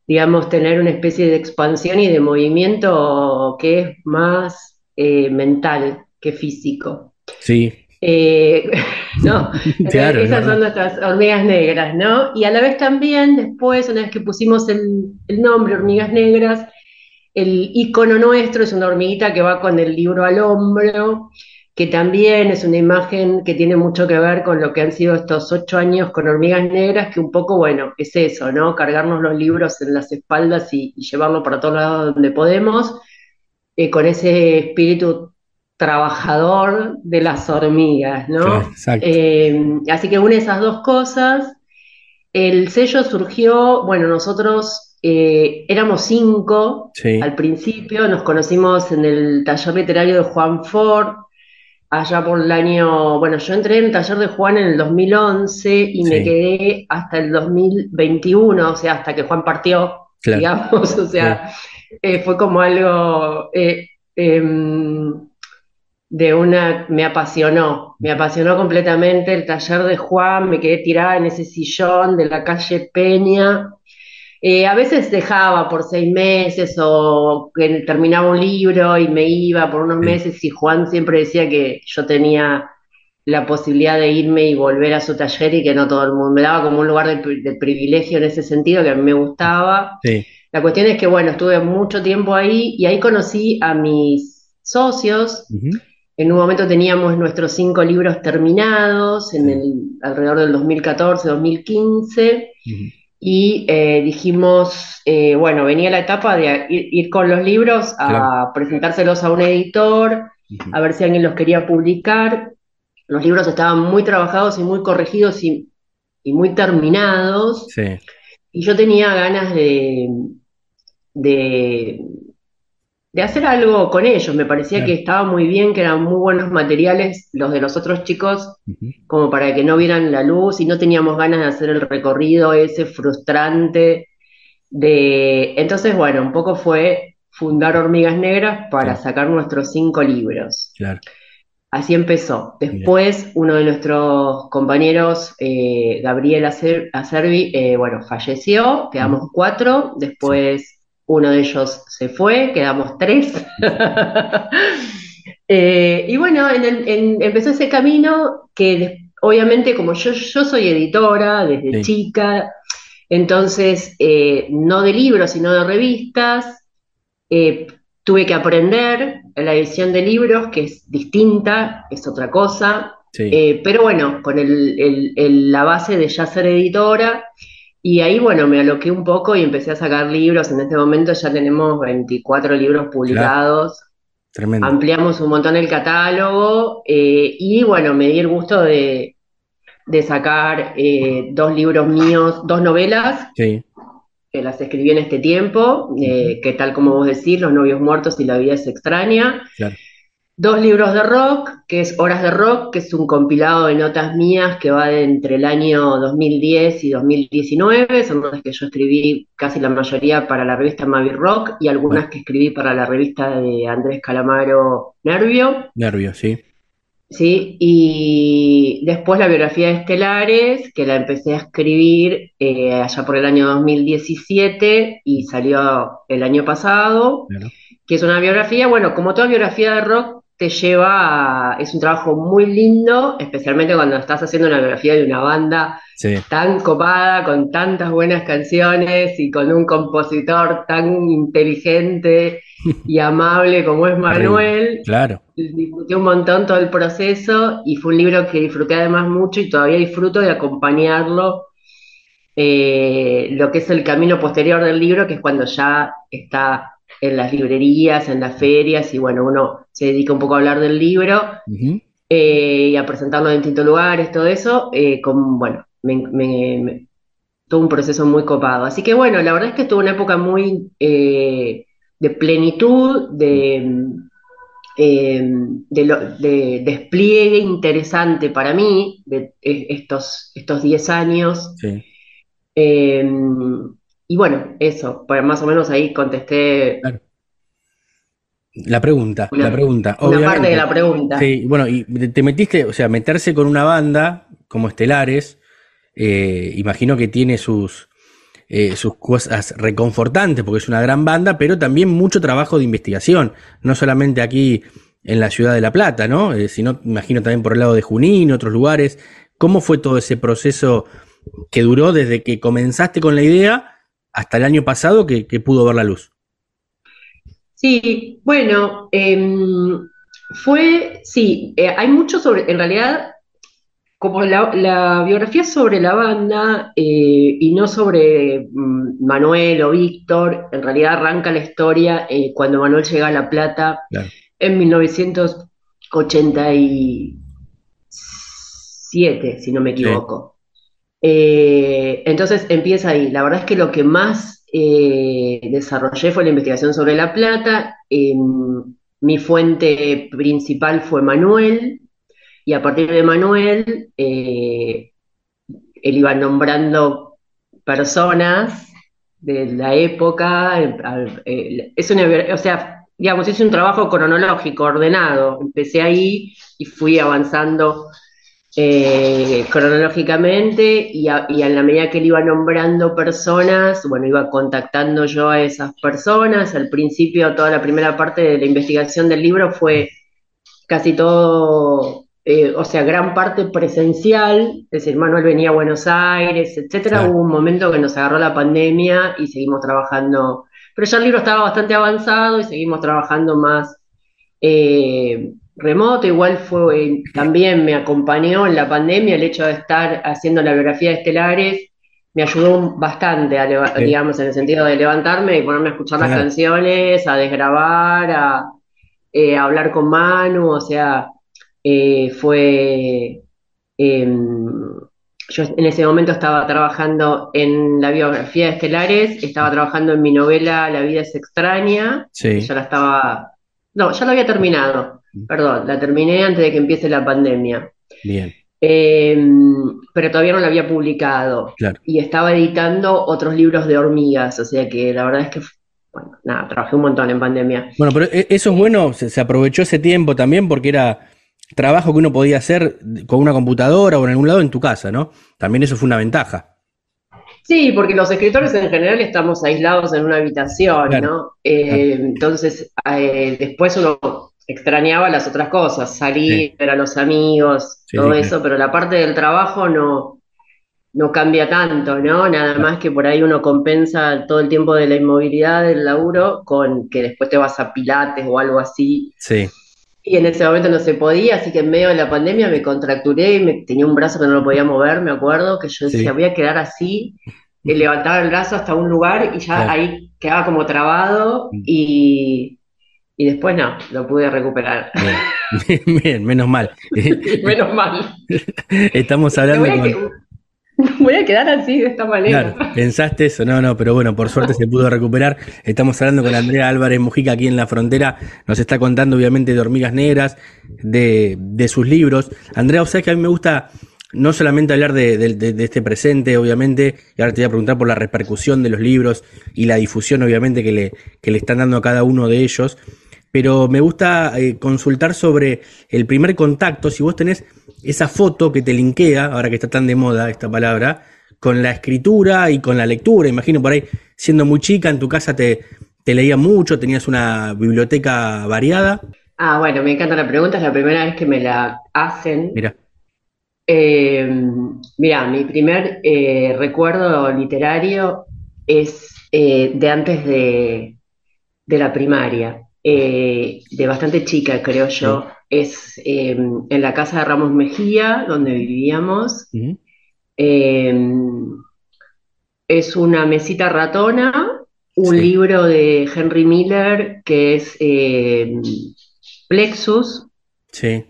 S5: digamos, tener una especie de expansión y de movimiento que es más eh, mental que físico.
S1: sí,
S5: Eh, ¿no?
S1: Claro, es
S5: Esas son nuestras hormigas negras, ¿no? Y a la vez también, después, una vez que pusimos el, el nombre Hormigas Negras, el icono nuestro es una hormiguita que va con el libro al hombro, que también es una imagen que tiene mucho que ver con lo que han sido estos ocho años con Hormigas Negras, que un poco, bueno, es eso, ¿no? Cargarnos los libros en las espaldas y, y llevarlo para todos lados donde podemos, eh, con ese espíritu trabajador de las hormigas, ¿no?
S1: exacto.
S5: Eh, así que une esas dos cosas. El sello surgió, bueno, nosotros eh, éramos cinco
S1: Sí.
S5: al principio, nos conocimos en el taller literario de Juan Ford, allá por el año, bueno, yo entré en el taller de Juan en el 2011 y me quedé hasta el 2021, o sea, hasta que Juan partió,
S1: Claro.
S5: digamos, o sea, eh, fue como algo em, de una, me apasionó, me apasionó completamente el taller de Juan, me quedé tirada en ese sillón de la calle Peña. Eh, a veces dejaba por seis meses o que terminaba un libro y me iba por unos meses y Juan siempre decía que yo tenía la posibilidad de irme y volver a su taller y que no todo el mundo, me daba como un lugar de, pri- de privilegio en ese sentido que a mí me gustaba.
S1: Sí.
S5: La cuestión es que, bueno, estuve mucho tiempo ahí y ahí conocí a mis socios. En un momento teníamos nuestros cinco libros terminados, en
S1: Sí.
S5: el, alrededor del 2014, 2015,
S1: Ujú.
S5: y eh, dijimos, eh, bueno, venía la etapa de ir, ir con los libros a
S1: Claro.
S5: presentárselos a un editor, a ver si alguien los quería publicar. Los libros estaban muy trabajados y muy corregidos y, y muy terminados.
S1: Sí.
S5: Y yo tenía ganas de, de, de hacer algo con ellos. Me parecía
S1: Claro.
S5: que estaba muy bien, que eran muy buenos materiales los de los otros chicos, como para que no vieran la luz y no teníamos ganas de hacer el recorrido ese frustrante de... Entonces, bueno, un poco fue fundar Hormigas Negras para
S1: Claro.
S5: sacar nuestros cinco libros.
S1: Claro.
S5: Así empezó. Después, uno de nuestros compañeros, eh, Gabriel Acer- Acerbi, eh, bueno, falleció, quedamos cuatro. Después, uno de ellos se fue, quedamos tres. Eh, y bueno, en el- en- empezó ese camino que obviamente, como yo, yo soy editora desde
S1: Sí.
S5: chica, entonces, eh, no de libros, sino de revistas. Eh, tuve que aprender la edición de libros, que es distinta, es otra cosa.
S1: Sí.
S5: Pero bueno, con el- el- el- la base de ya ser editora, y ahí, bueno, me aloqué un poco y empecé a sacar libros. En este momento ya tenemos 24 libros publicados.
S1: Tremendo.
S5: Ampliamos un montón el catálogo eh, y bueno, me di el gusto de, de sacar eh, dos libros míos, dos novelas
S1: Sí.
S5: que las escribí en este tiempo, eh, que tal como vos decís, Los novios muertos y la vida es extraña.
S1: Claro.
S5: Dos libros de rock, que es Horas de Rock, que es un compilado de notas mías que va de entre el año 2010 y 2019, son notas que yo escribí casi la mayoría para la revista Mavi Rock y algunas que escribí para la revista de Andrés Calamaro Nervio.
S1: Nervio, sí.
S5: Sí, y después la biografía de Estelares, que la empecé a escribir eh, allá por el año 2017 y salió el año pasado,
S1: Claro.
S5: que es una biografía, bueno, como toda biografía de rock, te lleva a- es un trabajo muy lindo, especialmente cuando estás haciendo una biografía de una banda
S1: Sí.
S5: tan copada, con tantas buenas canciones y con un compositor tan inteligente y amable como es Manuel
S1: Claro.
S5: disfruté un montón todo el proceso y fue un libro que disfruté además mucho y todavía disfruto de acompañarlo eh, lo que es el camino posterior del libro, que es cuando ya está en las librerías, en las ferias y bueno, uno se dedica un poco a hablar del libro eh, y a presentarlo en distintos lugares, todo eso, eh, con, bueno, me, me- me- todo un proceso muy copado. Así que bueno, la verdad es que estuvo una época muy eh, de plenitud, de, de, lo- de despliegue interesante para mí, de eh, estos, estos 10 años.
S1: Sí.
S5: Y bueno, eso, pues más o menos ahí contesté
S1: Claro. La pregunta,
S5: Una-
S1: la pregunta.
S5: una parte
S1: Obviamente.
S5: de la pregunta.
S1: Sí, bueno, y te metiste, o sea, meterse con una banda como Estelares, eh, imagino que tiene sus, eh, sus cosas reconfortantes, porque es una gran banda, pero también mucho trabajo de investigación, no solamente aquí en la ciudad de La Plata, ¿no? Eh, sino, imagino también por el lado de Junín, otros lugares. ¿Cómo fue todo ese proceso que duró desde que comenzaste con la idea hasta el año pasado que, que pudo ver la luz?
S5: Sí, bueno, em, fue, sí, eh, hay mucho sobre, en realidad, como la, la biografía es sobre la banda eh, y no sobre mm, Manuel o Víctor, en realidad arranca la historia eh, cuando Manuel llega a La Plata
S1: Claro.
S5: en 1987, si no me equivoco. Eh, entonces empieza ahí. La verdad es que lo que más eh, desarrollé fue la investigación sobre La Plata. Em, mi fuente principal fue Manuel, y a partir de Manuel, eh, él iba nombrando personas de la época. es una, o sea, digamos, es un trabajo cronológico, ordenado. Empecé ahí y fui avanzando eh, cronológicamente y, a- y en la medida que él iba nombrando personas, bueno, iba contactando yo a esas personas. Al principio, toda la primera parte de la investigación del libro fue casi todo, eh, o sea, gran parte presencial, es decir, Manuel venía a Buenos Aires, etcétera.
S1: Claro.
S5: Hubo un momento que nos agarró la pandemia y seguimos trabajando, pero ya el libro estaba bastante avanzado y seguimos trabajando más eh, remoto. Igual fue, también me acompañó en la pandemia el hecho de estar haciendo la biografía de Estelares. Me ayudó bastante, a digamos, en el sentido de levantarme y ponerme a escuchar las canciones, a desgrabar, a, eh, a hablar con Manu, o sea, eh, fue... em, yo en ese momento estaba trabajando en la biografía de Estelares, estaba trabajando en mi novela La vida es extraña,
S1: Sí.
S5: ya la estaba... No, ya la había terminado, perdón, la terminé antes de que empiece la pandemia.
S1: Bien.
S5: Em, pero todavía no la había publicado.
S1: Claro.
S5: Y estaba editando otros libros de hormigas, o sea que la verdad es que, bueno, nada, trabajé un montón en pandemia.
S1: Bueno, pero e- eso es bueno, se, se aprovechó ese tiempo también porque era trabajo que uno podía hacer con una computadora o en algún lado en tu casa, ¿no? También eso fue una ventaja.
S5: Sí, porque los escritores en general estamos aislados en una habitación,
S1: Claro,
S5: ¿no? Eh, entonces, eh, después uno extrañaba las otras cosas, salir,
S1: Sí.
S5: ver a los amigos,
S1: Sí,
S5: todo
S1: sí,
S5: eso, pero la parte del trabajo no, no cambia tanto, ¿no? Nada más que por ahí uno compensa todo el tiempo de la inmovilidad del laburo con que después te vas a Pilates o algo así.
S1: Sí.
S5: Y en ese momento no se podía, así que en medio de la pandemia me contracturé y me, tenía un brazo que no lo podía mover, me acuerdo, que yo decía, voy a quedar así, y levantaba el brazo hasta un lugar y ya
S1: Claro.
S5: ahí quedaba como trabado
S1: Mm.
S5: y, y después no, lo pude recuperar.
S1: Bien, Bien, menos mal.
S5: Menos mal.
S1: Estamos hablando
S5: voy, a
S1: con...
S5: voy a quedar así, de esta manera.
S1: Claro, pensaste eso, no, no, pero bueno, por suerte se pudo recuperar. Estamos hablando con Andrea Álvarez Mujica aquí en la frontera, nos está contando obviamente de Hormigas Negras, de, de sus libros. Andrea, o sea que a mí me gusta no solamente hablar de, de- de- de este presente, obviamente, y ahora te voy a preguntar por la repercusión de los libros y la difusión, obviamente, que le, que le están dando a cada uno de ellos. Pero me gusta eh, consultar sobre el primer contacto, si vos tenés esa foto que te linkea, ahora que está tan de moda esta palabra, con la escritura y con la lectura. Imagino por ahí, siendo muy chica, en tu casa te, te leía mucho, tenías una biblioteca variada.
S5: Ah, bueno, me encanta la pregunta, es la primera vez que me la hacen.
S1: Mira,
S5: Eh, mira, mi primer eh, recuerdo literario es eh, de antes de, de la primaria, eh, de bastante chica, creo yo. Es eh, en la casa de Ramos Mejía, donde vivíamos. Eh, es una mesita ratona, un
S1: Sí.
S5: libro de Henry Miller que es eh, Plexus
S1: sí,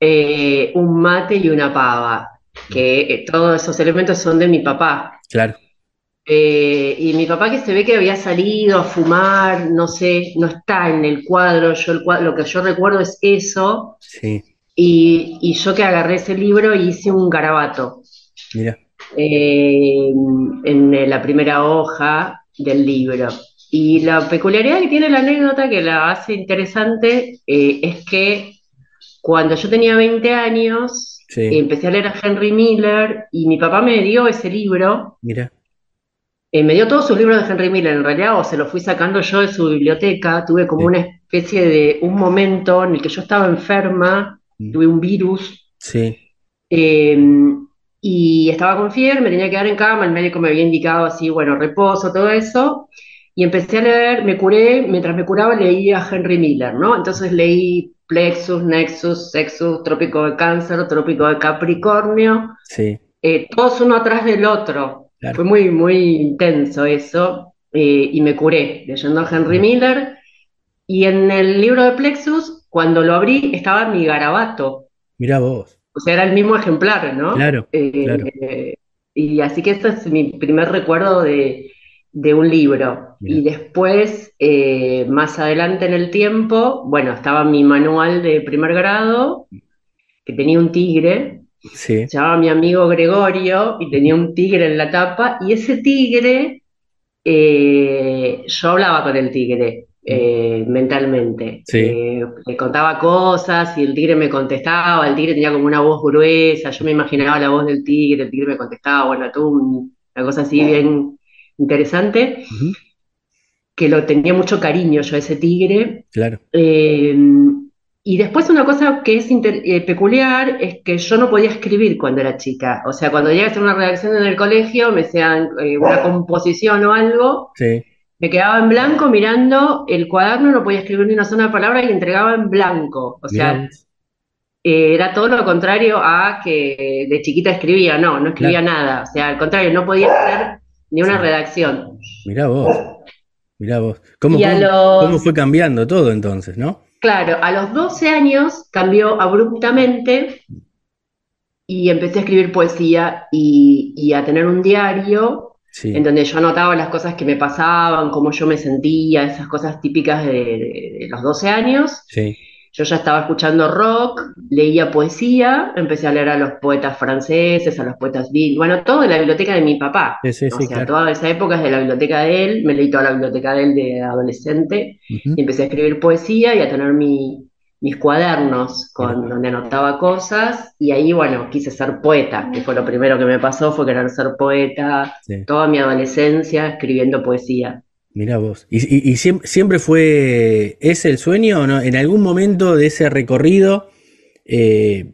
S5: eh, un mate y una pava, que eh, todos esos elementos son de mi papá.
S1: claro,
S5: Eh, y mi papá que se ve que había salido a fumar, no sé, no está en el cuadro, yo el cuadro, lo que yo recuerdo es eso,
S1: sí,
S5: y, y yo que agarré ese libro y hice un garabato.
S1: Mira,
S5: eh, en la primera hoja del libro. Y la peculiaridad que tiene la anécdota que la hace interesante eh, es que cuando yo tenía 20 años,
S1: Sí.
S5: empecé a leer a Henry Miller y mi papá me dio ese libro,
S1: mira,
S5: eh, me dio todos sus libros de Henry Miller en realidad, o se los fui sacando yo de su biblioteca, tuve como
S1: Sí.
S5: una especie de un momento en el que yo estaba enferma,
S1: Mm.
S5: tuve un virus.
S1: sí,
S5: Eh, y estaba con fiebre, me tenía que quedar en cama, el médico me había indicado así, bueno, reposo, todo eso, y empecé a leer, me curé, mientras me curaba leía a Henry Miller, ¿no? Entonces leí Plexus, Nexus, Sexus, Trópico de Cáncer, Trópico de Capricornio,
S1: sí,
S5: eh, todos uno atrás del otro.
S1: Claro.
S5: Fue muy, muy intenso eso, eh, y me curé leyendo a Henry Miller, y en el libro de Plexus, cuando lo abrí, estaba mi garabato.
S1: mira vos,
S5: O sea, era el mismo ejemplar, ¿no?
S1: Claro,
S5: Eh,
S1: claro.
S5: eh, y así que este es mi primer recuerdo de, de un libro.
S1: Mirá.
S5: Y después, eh, más adelante en el tiempo, bueno, estaba mi manual de primer grado, que tenía un tigre,
S1: Sí.
S5: se llamaba mi amigo Gregorio y tenía un tigre en la tapa y ese tigre, eh, yo hablaba con el tigre eh, mentalmente.
S1: Sí.
S5: Eh, le contaba cosas y el tigre me contestaba, el tigre tenía como una voz gruesa, yo me imaginaba la voz del tigre, el tigre me contestaba, bueno, un- una cosa así bien interesante, que lo tenía mucho cariño yo a ese tigre.
S1: Claro.
S5: Y después una cosa que es eh, peculiar es que yo no podía escribir cuando era chica. O sea, cuando llegué a hacer una redacción en el colegio, me hacían eh, una composición o algo,
S1: Sí.
S5: me quedaba en blanco mirando el cuaderno, no podía escribir ni una sola palabra y entregaba en blanco. O sea, eh, era todo lo contrario a que de chiquita escribía, no, no escribía nada. O sea, al contrario, no podía hacer ni una
S1: Sí.
S5: redacción.
S1: Mirá vos. Mirá vos. ¿Cómo,
S5: los-
S1: cómo fue cambiando todo entonces, no?
S5: Claro, a los 12 años cambió abruptamente y empecé a escribir poesía y, y a tener un diario
S1: Sí.
S5: en donde yo anotaba las cosas que me pasaban, cómo yo me sentía, esas cosas típicas de, de- de los 12 años.
S1: Sí.
S5: Yo ya estaba escuchando rock, leía poesía, empecé a leer a los poetas franceses, a los poetas beat, bueno, todo de la biblioteca de mi papá.
S1: Sí, sí,
S5: O
S1: sí,
S5: sea,
S1: claro.
S5: toda esa época es de la biblioteca de él, me leí toda la biblioteca de él de adolescente. Y empecé a escribir poesía y a tener mi- mis cuadernos con,
S1: Mira.
S5: donde anotaba cosas y ahí, bueno, quise ser poeta, que fue lo primero que me pasó, fue querer ser poeta, toda mi adolescencia escribiendo poesía.
S1: Mirá vos. ¿Y, y- y siem- siempre fue ese el sueño o no? ¿En algún momento de ese recorrido eh,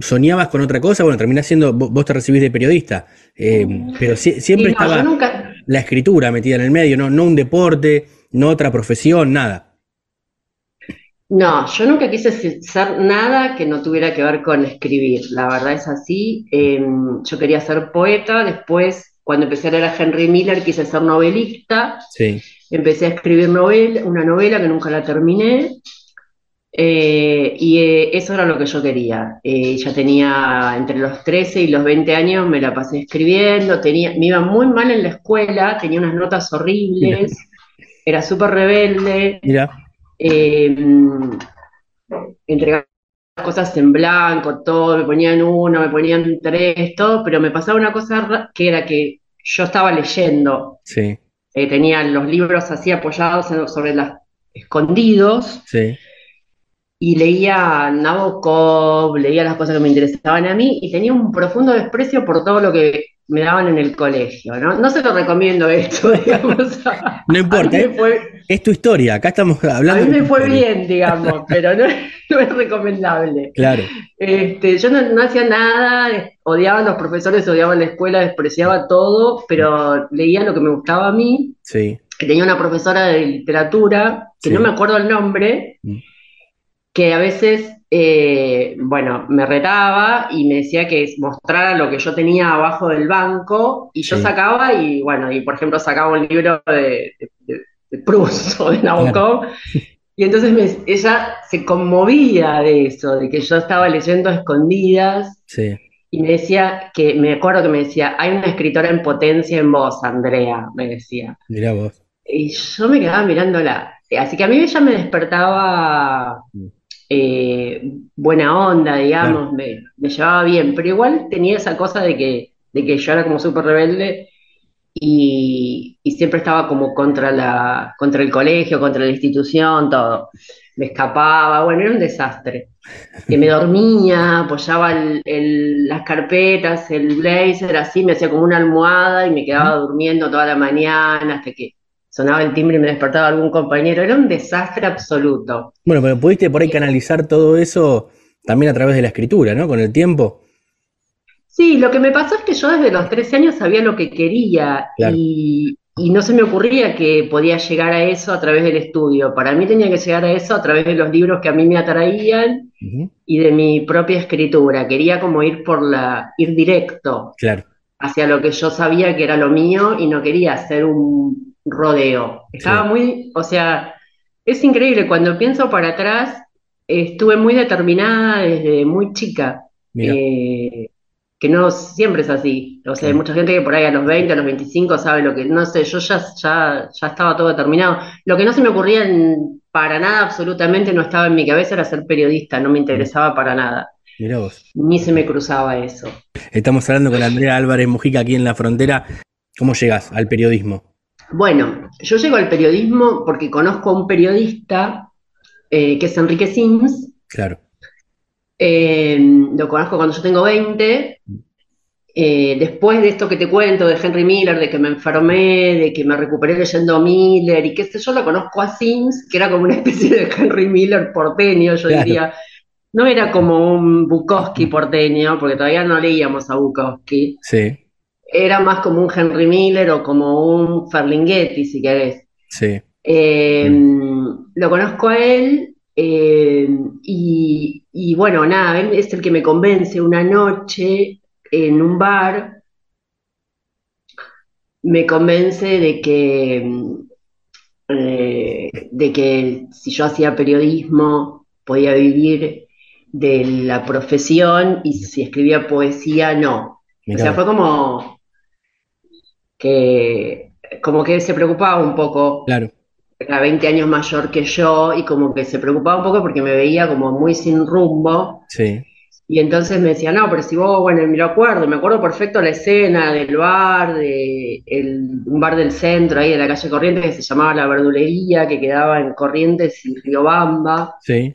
S1: soñabas con otra cosa? Bueno, terminás siendo, vo- vos te recibís de periodista, eh, pero sie- siempre
S5: no,
S1: estaba
S5: nunca,
S1: la escritura metida en el medio, no, no un deporte, no otra profesión, nada.
S5: no, yo nunca quise se- ser nada que no tuviera que ver con escribir, la verdad es así. Eh, yo quería ser poeta, después, cuando empecé a leer a Henry Miller, quise ser novelista.
S1: Sí,
S5: Empecé a escribir novela, una novela que nunca la terminé. eh, y eh, eso era lo que yo quería. Eh, ya tenía entre los 13 y los 20 años, me la pasé escribiendo, tenía, me iba muy mal en la escuela, tenía unas notas horribles, era súper rebelde,
S1: mira,
S5: eh, entregaba cosas en blanco, todo, me ponían uno, me ponían tres, todo, pero me pasaba una cosa que era que yo estaba leyendo.
S1: Sí,
S5: eh, tenía los libros así apoyados en- sobre las escondidos.
S1: Sí,
S5: y leía Nabokov, leía las cosas que me interesaban a mí y tenía un profundo desprecio por todo lo que me daban en el colegio, ¿no? No se lo recomiendo esto, digamos. A
S1: No importa,
S5: mí
S1: ¿eh?
S5: fue,
S1: es tu historia, acá estamos
S5: a
S1: hablando
S5: mí
S1: de
S5: me fue
S1: historia.
S5: bien, digamos, pero no, no es recomendable.
S1: Claro,
S5: Este, yo no, no hacía nada, odiaba a los profesores, odiaba la escuela, despreciaba todo, pero leía lo que me gustaba a mí.
S1: sí,
S5: tenía una profesora de literatura, que
S1: Sí.
S5: no me acuerdo el nombre,
S1: Mm.
S5: que a veces, eh, bueno, me retaba y me decía que mostrara lo que yo tenía abajo del banco, y yo
S1: Sí.
S5: sacaba y, bueno, y por ejemplo sacaba un libro de, de, de- Proust o de Nabokov, y entonces me- ella se conmovía de eso, de que yo estaba leyendo a escondidas,
S1: sí,
S5: y me decía que, me acuerdo que me decía, hay una escritora en potencia en vos, Andrea, me decía.
S1: mira vos.
S5: Y yo me quedaba mirándola. Así que a mí ella me despertaba
S1: Mm.
S5: Eh, buena onda, digamos, me, me llevaba bien, pero igual tenía esa cosa de que, de que yo era como súper rebelde y, y siempre estaba como contra la, contra el colegio, contra la institución, todo. Me escapaba, bueno, era un desastre. Que me dormía, apoyaba el- el- las carpetas, el blazer, así, me hacía como una almohada y me quedaba durmiendo toda la mañana hasta que sonaba el timbre y me despertaba algún compañero. Era un desastre absoluto.
S1: Bueno, pero pudiste por ahí canalizar todo eso también a través de la escritura, ¿no? Con el tiempo.
S5: Sí, lo que me pasó es que yo desde los 13 años sabía lo que quería
S1: Claro.
S5: y, y no se me ocurría que podía llegar a eso a través del estudio. Para mí tenía que llegar a eso a través de los libros que a mí me atraían y de mi propia escritura. Quería como ir por la, ir directo
S1: Claro,
S5: hacia lo que yo sabía que era lo mío y no quería hacer un rodeo. Estaba
S1: Sí.
S5: muy, o sea, es increíble, cuando pienso para atrás, estuve muy determinada desde muy chica. Eh, que no siempre es así. O sea, hay mucha gente que por ahí a los 20, a los 25 sabe lo que, no sé, yo ya, ya, ya estaba todo determinado. Lo que no se me ocurría en- para nada, absolutamente no estaba en mi cabeza era ser periodista, no me interesaba para nada.
S1: Mirá vos.
S5: Ni se me cruzaba eso.
S1: Estamos hablando con Andrea Álvarez Mujica aquí en la frontera. ¿Cómo llegas al periodismo?
S5: Bueno, yo llego al periodismo porque conozco a un periodista eh, que es Enrique Sims.
S1: Claro.
S5: Eh, lo conozco cuando yo tengo 20. Eh, después de esto que te cuento de Henry Miller, de que me enfermé, de que me recuperé leyendo Miller y qué sé yo, lo conozco a Sims, que era como una especie de Henry Miller porteño, yo
S1: Claro.
S5: diría. No era como un Bukowski porteño, porque todavía no leíamos a Bukowski.
S1: Sí,
S5: Era más como un Henry Miller o como un Ferlinghetti, si querés.
S1: sí.
S5: Eh, lo conozco a él eh, y, y bueno, nada, él es el que me convence una noche en un bar, me convence de que, mm, eh, de que si yo hacía periodismo podía vivir de la profesión y si escribía poesía no. O sea, fue como que, como que se preocupaba un poco.
S1: Claro,
S5: era 20 años mayor que yo y como que se preocupaba un poco porque me veía como muy sin rumbo.
S1: Sí.
S5: y entonces me decía, no, pero si vos, bueno, me lo acuerdo, me acuerdo perfecto la escena del bar, de el- un bar del centro ahí de la calle Corrientes que se llamaba La Verdulería, que quedaba en Corrientes y Riobamba
S1: Sí,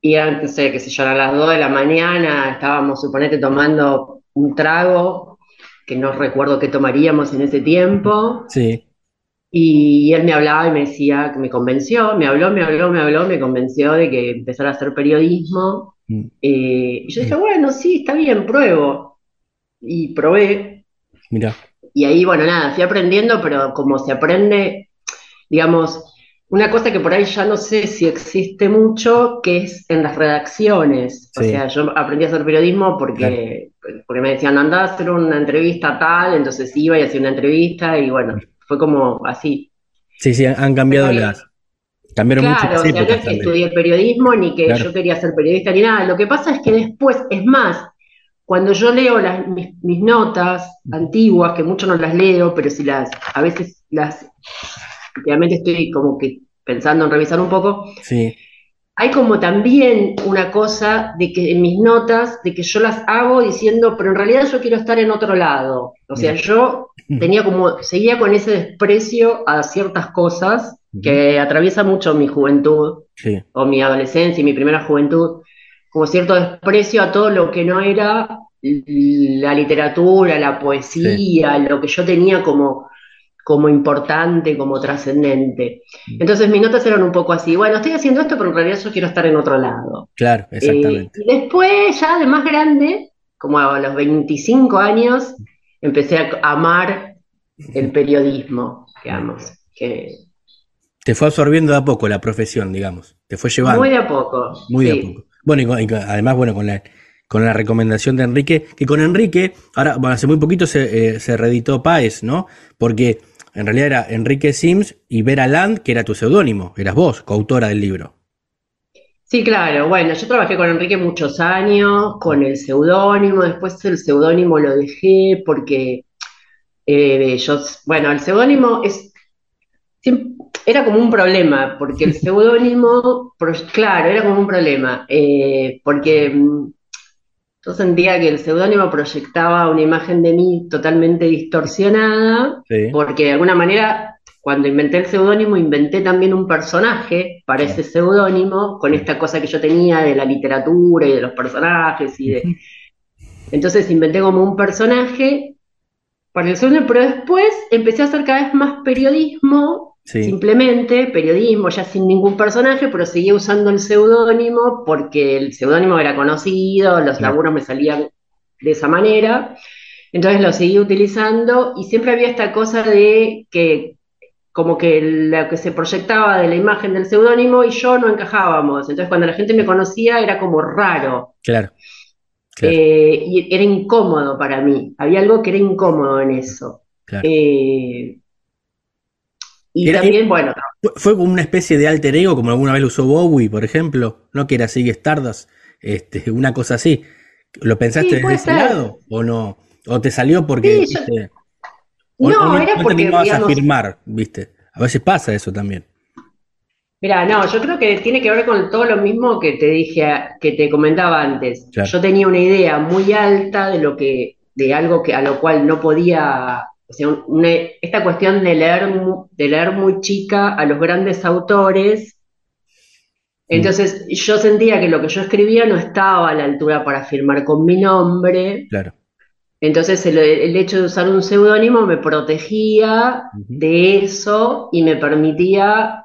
S5: y no sé, qué sé yo, a las 2 de la mañana estábamos, suponete, tomando un trago que no recuerdo qué tomaríamos en ese tiempo.
S1: sí.
S5: Y él me hablaba y me decía que me convenció, me habló, me habló, me habló, me convenció de que empezara a hacer periodismo.
S1: Mm,
S5: Eh, y yo dije, bueno, sí, está bien, pruebo. Y probé.
S1: Mirá,
S5: Y ahí, bueno, nada, fui aprendiendo, pero como se aprende, digamos, una cosa que por ahí ya no sé si existe mucho, que es en las redacciones. O
S1: Sí.
S5: sea, yo aprendí a hacer periodismo porque, porque me decían, anda a hacer una entrevista tal, entonces iba y hacía una entrevista y bueno, fue como así.
S1: sí, sí, han cambiado
S5: Pero-
S1: las. Cambiaron mucho
S5: Claro,
S1: las
S5: o sea, no es que
S1: también.
S5: estudié periodismo ni que
S1: Claro.
S5: yo quería ser periodista ni nada. Lo que pasa es que después, es más, cuando yo leo las, mis, mis notas antiguas, que mucho no las leo, pero si las, a veces las, últimamente estoy como que pensando en revisar un poco,
S1: Sí,
S5: hay como también una cosa de que en mis notas, de que yo las hago diciendo, pero en realidad yo quiero estar en otro lado. O sea,
S1: Bien.
S5: yo tenía como, seguía con ese desprecio a ciertas cosas que atraviesa mucho mi juventud
S1: sí,
S5: o mi adolescencia y mi primera juventud, como cierto desprecio a todo lo que no era la literatura, la poesía, lo que yo tenía como, como importante, como trascendente. Entonces mis notas eran un poco así, bueno, estoy haciendo esto, pero en realidad yo quiero estar en otro lado.
S1: claro, exactamente.
S5: Eh, y después, ya de más grande, como a los 25 años, empecé a amar el periodismo, digamos, que
S1: Te fue absorbiendo de a poco la profesión, digamos. Te fue llevando.
S5: muy de a poco.
S1: Muy de a poco. Bueno, y, con- y con- además, bueno, con la, con la recomendación de Enrique, que con Enrique, ahora, bueno, hace muy poquito se, eh, se reeditó Páez, ¿no? Porque en realidad era Enrique Sims y Vera Land, que era tu seudónimo, eras vos, coautora del libro.
S5: Sí, claro. Bueno, yo trabajé con Enrique muchos años, con el seudónimo, después el seudónimo lo dejé porque eh, yo, bueno, el seudónimo es, era como un problema, porque el seudónimo, claro, era como un problema, eh, porque mm, yo sentía que el seudónimo proyectaba una imagen de mí totalmente distorsionada,
S1: Sí.
S5: porque de alguna manera, cuando inventé el seudónimo, inventé también un personaje para ese seudónimo, con esta cosa que yo tenía de la literatura y de los personajes y de... Entonces inventé como un personaje para el seudónimo, pero después empecé a hacer cada vez más periodismo,
S1: Sí.
S5: simplemente periodismo, ya sin ningún personaje, pero seguía usando el seudónimo porque el seudónimo era conocido, los
S1: Claro.
S5: laburos me salían de esa manera. Entonces lo seguí utilizando y siempre había esta cosa de que como que lo que se proyectaba de la imagen del seudónimo y yo no encajábamos. Entonces cuando la gente me conocía era como raro
S1: Claro. Claro.
S5: eh, y era incómodo para mí. Había algo que era incómodo en eso.
S1: Claro.
S5: Eh, y
S1: Era-
S5: también, bueno,
S1: Fue, como una especie de alter ego, como alguna vez lo usó Bowie, por ejemplo, ¿no? Que era así Stardust, este, una cosa así. ¿Lo pensaste
S5: Sí,
S1: desde ese
S5: ser.
S1: lado o no? ¿O te salió porque
S5: Sí,
S1: viste,
S5: No,
S1: o
S5: era porque, digamos-
S1: a firmar, viste? A veces pasa eso también.
S5: Mira, no, yo creo que tiene que ver con todo lo mismo que te dije, que te comentaba antes.
S1: Claro.
S5: Yo tenía una idea muy alta de lo que, de algo que a lo cual no podía, o sea, una- esta cuestión de leer, de leer muy chica a los grandes autores. Entonces, yo sentía que lo que yo escribía no estaba a la altura para firmar con mi nombre.
S1: Claro.
S5: Entonces, el, el hecho de usar un seudónimo me protegía de eso y me permitía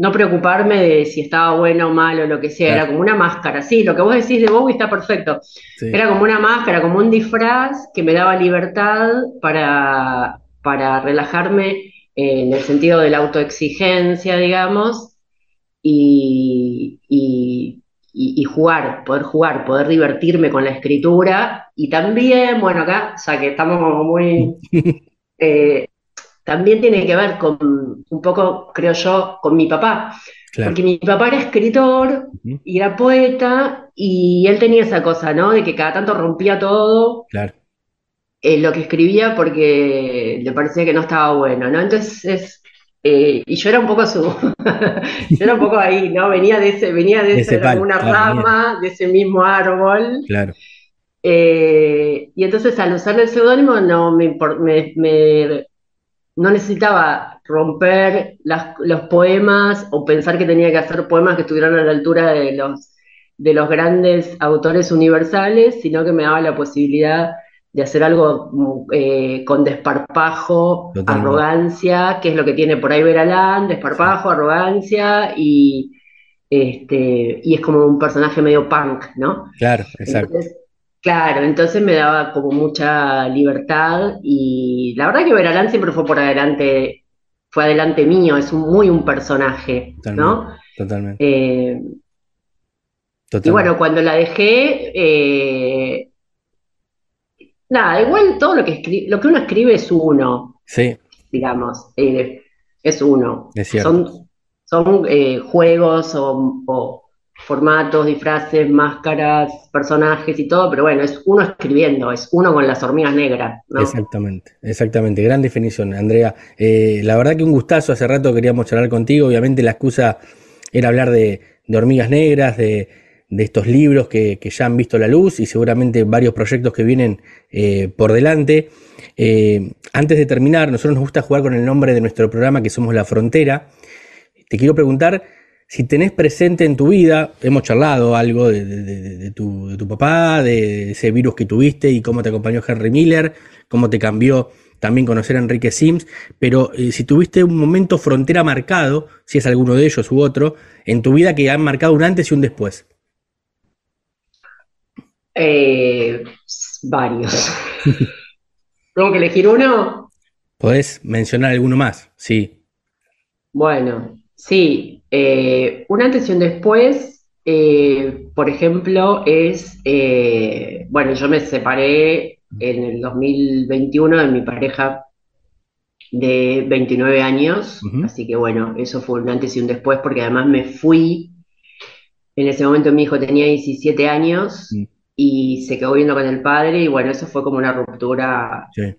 S5: no preocuparme de si estaba bueno o malo, lo que sea.
S1: Claro.
S5: Era como una máscara. Sí, lo que vos decís de Bowie está perfecto.
S1: Sí.
S5: Era como una máscara, como un disfraz que me daba libertad para, para relajarme en el sentido de la autoexigencia, digamos, y, y- y- y jugar, poder jugar, poder divertirme con la escritura. Y también, bueno, acá, ya que estamos como muy... eh, también tiene que ver con un poco, creo yo, con mi papá.
S1: Claro.
S5: Porque mi papá era escritor y era poeta y él tenía esa cosa, ¿no? De que cada tanto rompía todo
S1: Claro.
S5: eh, lo que escribía porque le parecía que no estaba bueno, ¿no? Entonces, eh, y yo era un poco su, yo era un poco ahí, ¿no? Venía de ese, venía de
S1: De
S5: ese, una
S1: claro,
S5: rama de ese mismo árbol.
S1: Claro.
S5: Eh, y entonces al usar el seudónimo no me- me- no necesitaba romper las- los poemas o pensar que tenía que hacer poemas que estuvieran a la altura de los, de los grandes autores universales, sino que me daba la posibilidad de hacer algo eh, con desparpajo, arrogancia, que es lo que tiene por ahí Veralán, desparpajo, arrogancia y, este, y es como un personaje medio punk, ¿no?
S1: Claro, exacto.
S5: Entonces, claro, entonces me daba como mucha libertad y la verdad que Veralán siempre fue por adelante, fue adelante mío, es un- muy un personaje, ¿no?
S1: Totalmente.
S5: Eh, y
S1: Totalmente.
S5: bueno, cuando la dejé, eh, nada, igual todo lo que lo que uno escribe es uno,
S1: Sí,
S5: digamos, eh, es uno.
S1: Es cierto.
S5: Son, son eh, juegos o, o formatos, disfraces, máscaras, personajes y todo, pero bueno, es uno escribiendo, es uno con las hormigas negras.
S1: Exactamente, exactamente. Gran definición, Andrea. Eh, la verdad que un gustazo. Hace rato queríamos charlar contigo. Obviamente la excusa era hablar de, hormigas negras, de, estos libros que, que ya han visto la luz y seguramente varios proyectos que vienen eh, por delante. Eh, antes de terminar, nosotros nos gusta jugar con el nombre de nuestro programa que somos La Frontera. Te quiero preguntar si tenés presente en tu vida, hemos charlado algo de, de- de- de tu, de tu papá, de ese virus que tuviste y cómo te acompañó Henry Miller, cómo te cambió también conocer a Enrique Sims, pero eh, si tuviste un momento frontera marcado, si es alguno de ellos u otro, en tu vida que han marcado un antes y un después.
S5: Eh, varios. ¿Tengo que elegir uno?
S1: ¿Podés mencionar alguno más? Sí,
S5: Bueno, sí, eh, un antes y un después, eh, por ejemplo, es, eh, bueno, yo me separé en el 2021 de mi pareja de 29 años, así que bueno, eso fue un antes y un después porque además me fui, en ese momento mi hijo tenía 17 años y se quedó viviendo con el padre y bueno, eso fue como una ruptura
S1: sí,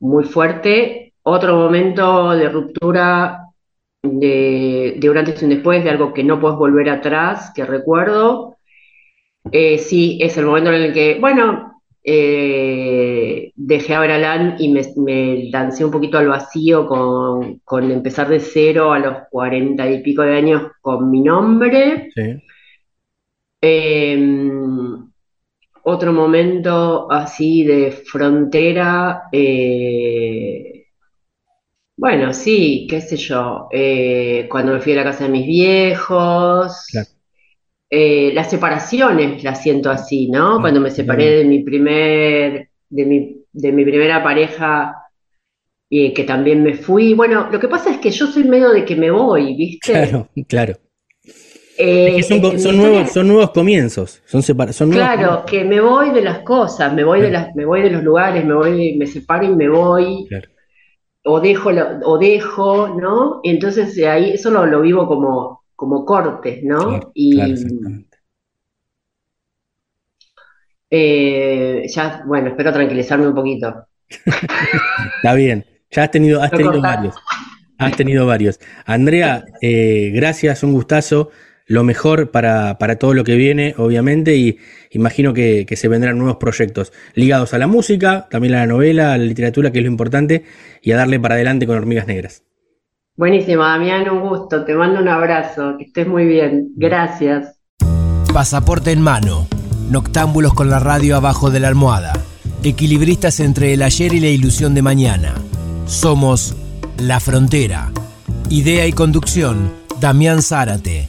S5: muy fuerte. Otro momento de ruptura de, de un antes y un después, de algo que no puedes volver atrás, que recuerdo. Eh, sí, es el momento en el que, bueno, eh, dejé a Veralán y me, me lancé un poquito al vacío con, con empezar de cero a los cuarenta y pico de años con mi nombre.
S1: sí,
S5: Eh, otro momento así de frontera, eh, bueno, sí, qué sé yo, eh, cuando me fui a la casa de mis viejos,
S1: Claro.
S5: eh, las separaciones las siento así, ¿no? Cuando me separé de mi primer, de mi, de mi primera pareja, y que también me fui. Bueno, lo que pasa es que yo soy medio de que me voy, ¿viste?
S1: claro, claro.
S5: Eh,
S1: Es que son, co-
S5: en
S1: son nuevos, son nuevos comienzos, son, separa- son nuevos
S5: Claro, que me voy de las cosas, me voy de
S1: Claro.
S5: las, me voy de los lugares, me voy, me separo y me voy,
S1: Claro.
S5: O dejo, o dejo, ¿no? Entonces ahí eso lo, lo vivo como, como cortes, ¿no?
S1: Claro,
S5: Y,
S1: claro.
S5: Eh, ya, bueno, espero tranquilizarme un poquito.
S1: Está bien, ya has tenido, has
S5: No
S1: tenido
S5: cortar.
S1: varios. Has tenido varios. Andrea, eh, gracias, un gustazo. Lo mejor para, para todo lo que viene, obviamente, y imagino que, que se vendrán nuevos proyectos ligados a la música, también a la novela, a la literatura, que es lo importante, y a darle para adelante con Hormigas Negras.
S5: Buenísimo, Damián, un gusto. Te mando un abrazo. Que estés muy bien. Gracias.
S6: Pasaporte en mano. Noctámbulos con la radio abajo de la almohada. Equilibristas entre el ayer y la ilusión de mañana. Somos La Frontera. Idea y conducción, Damián Zárate.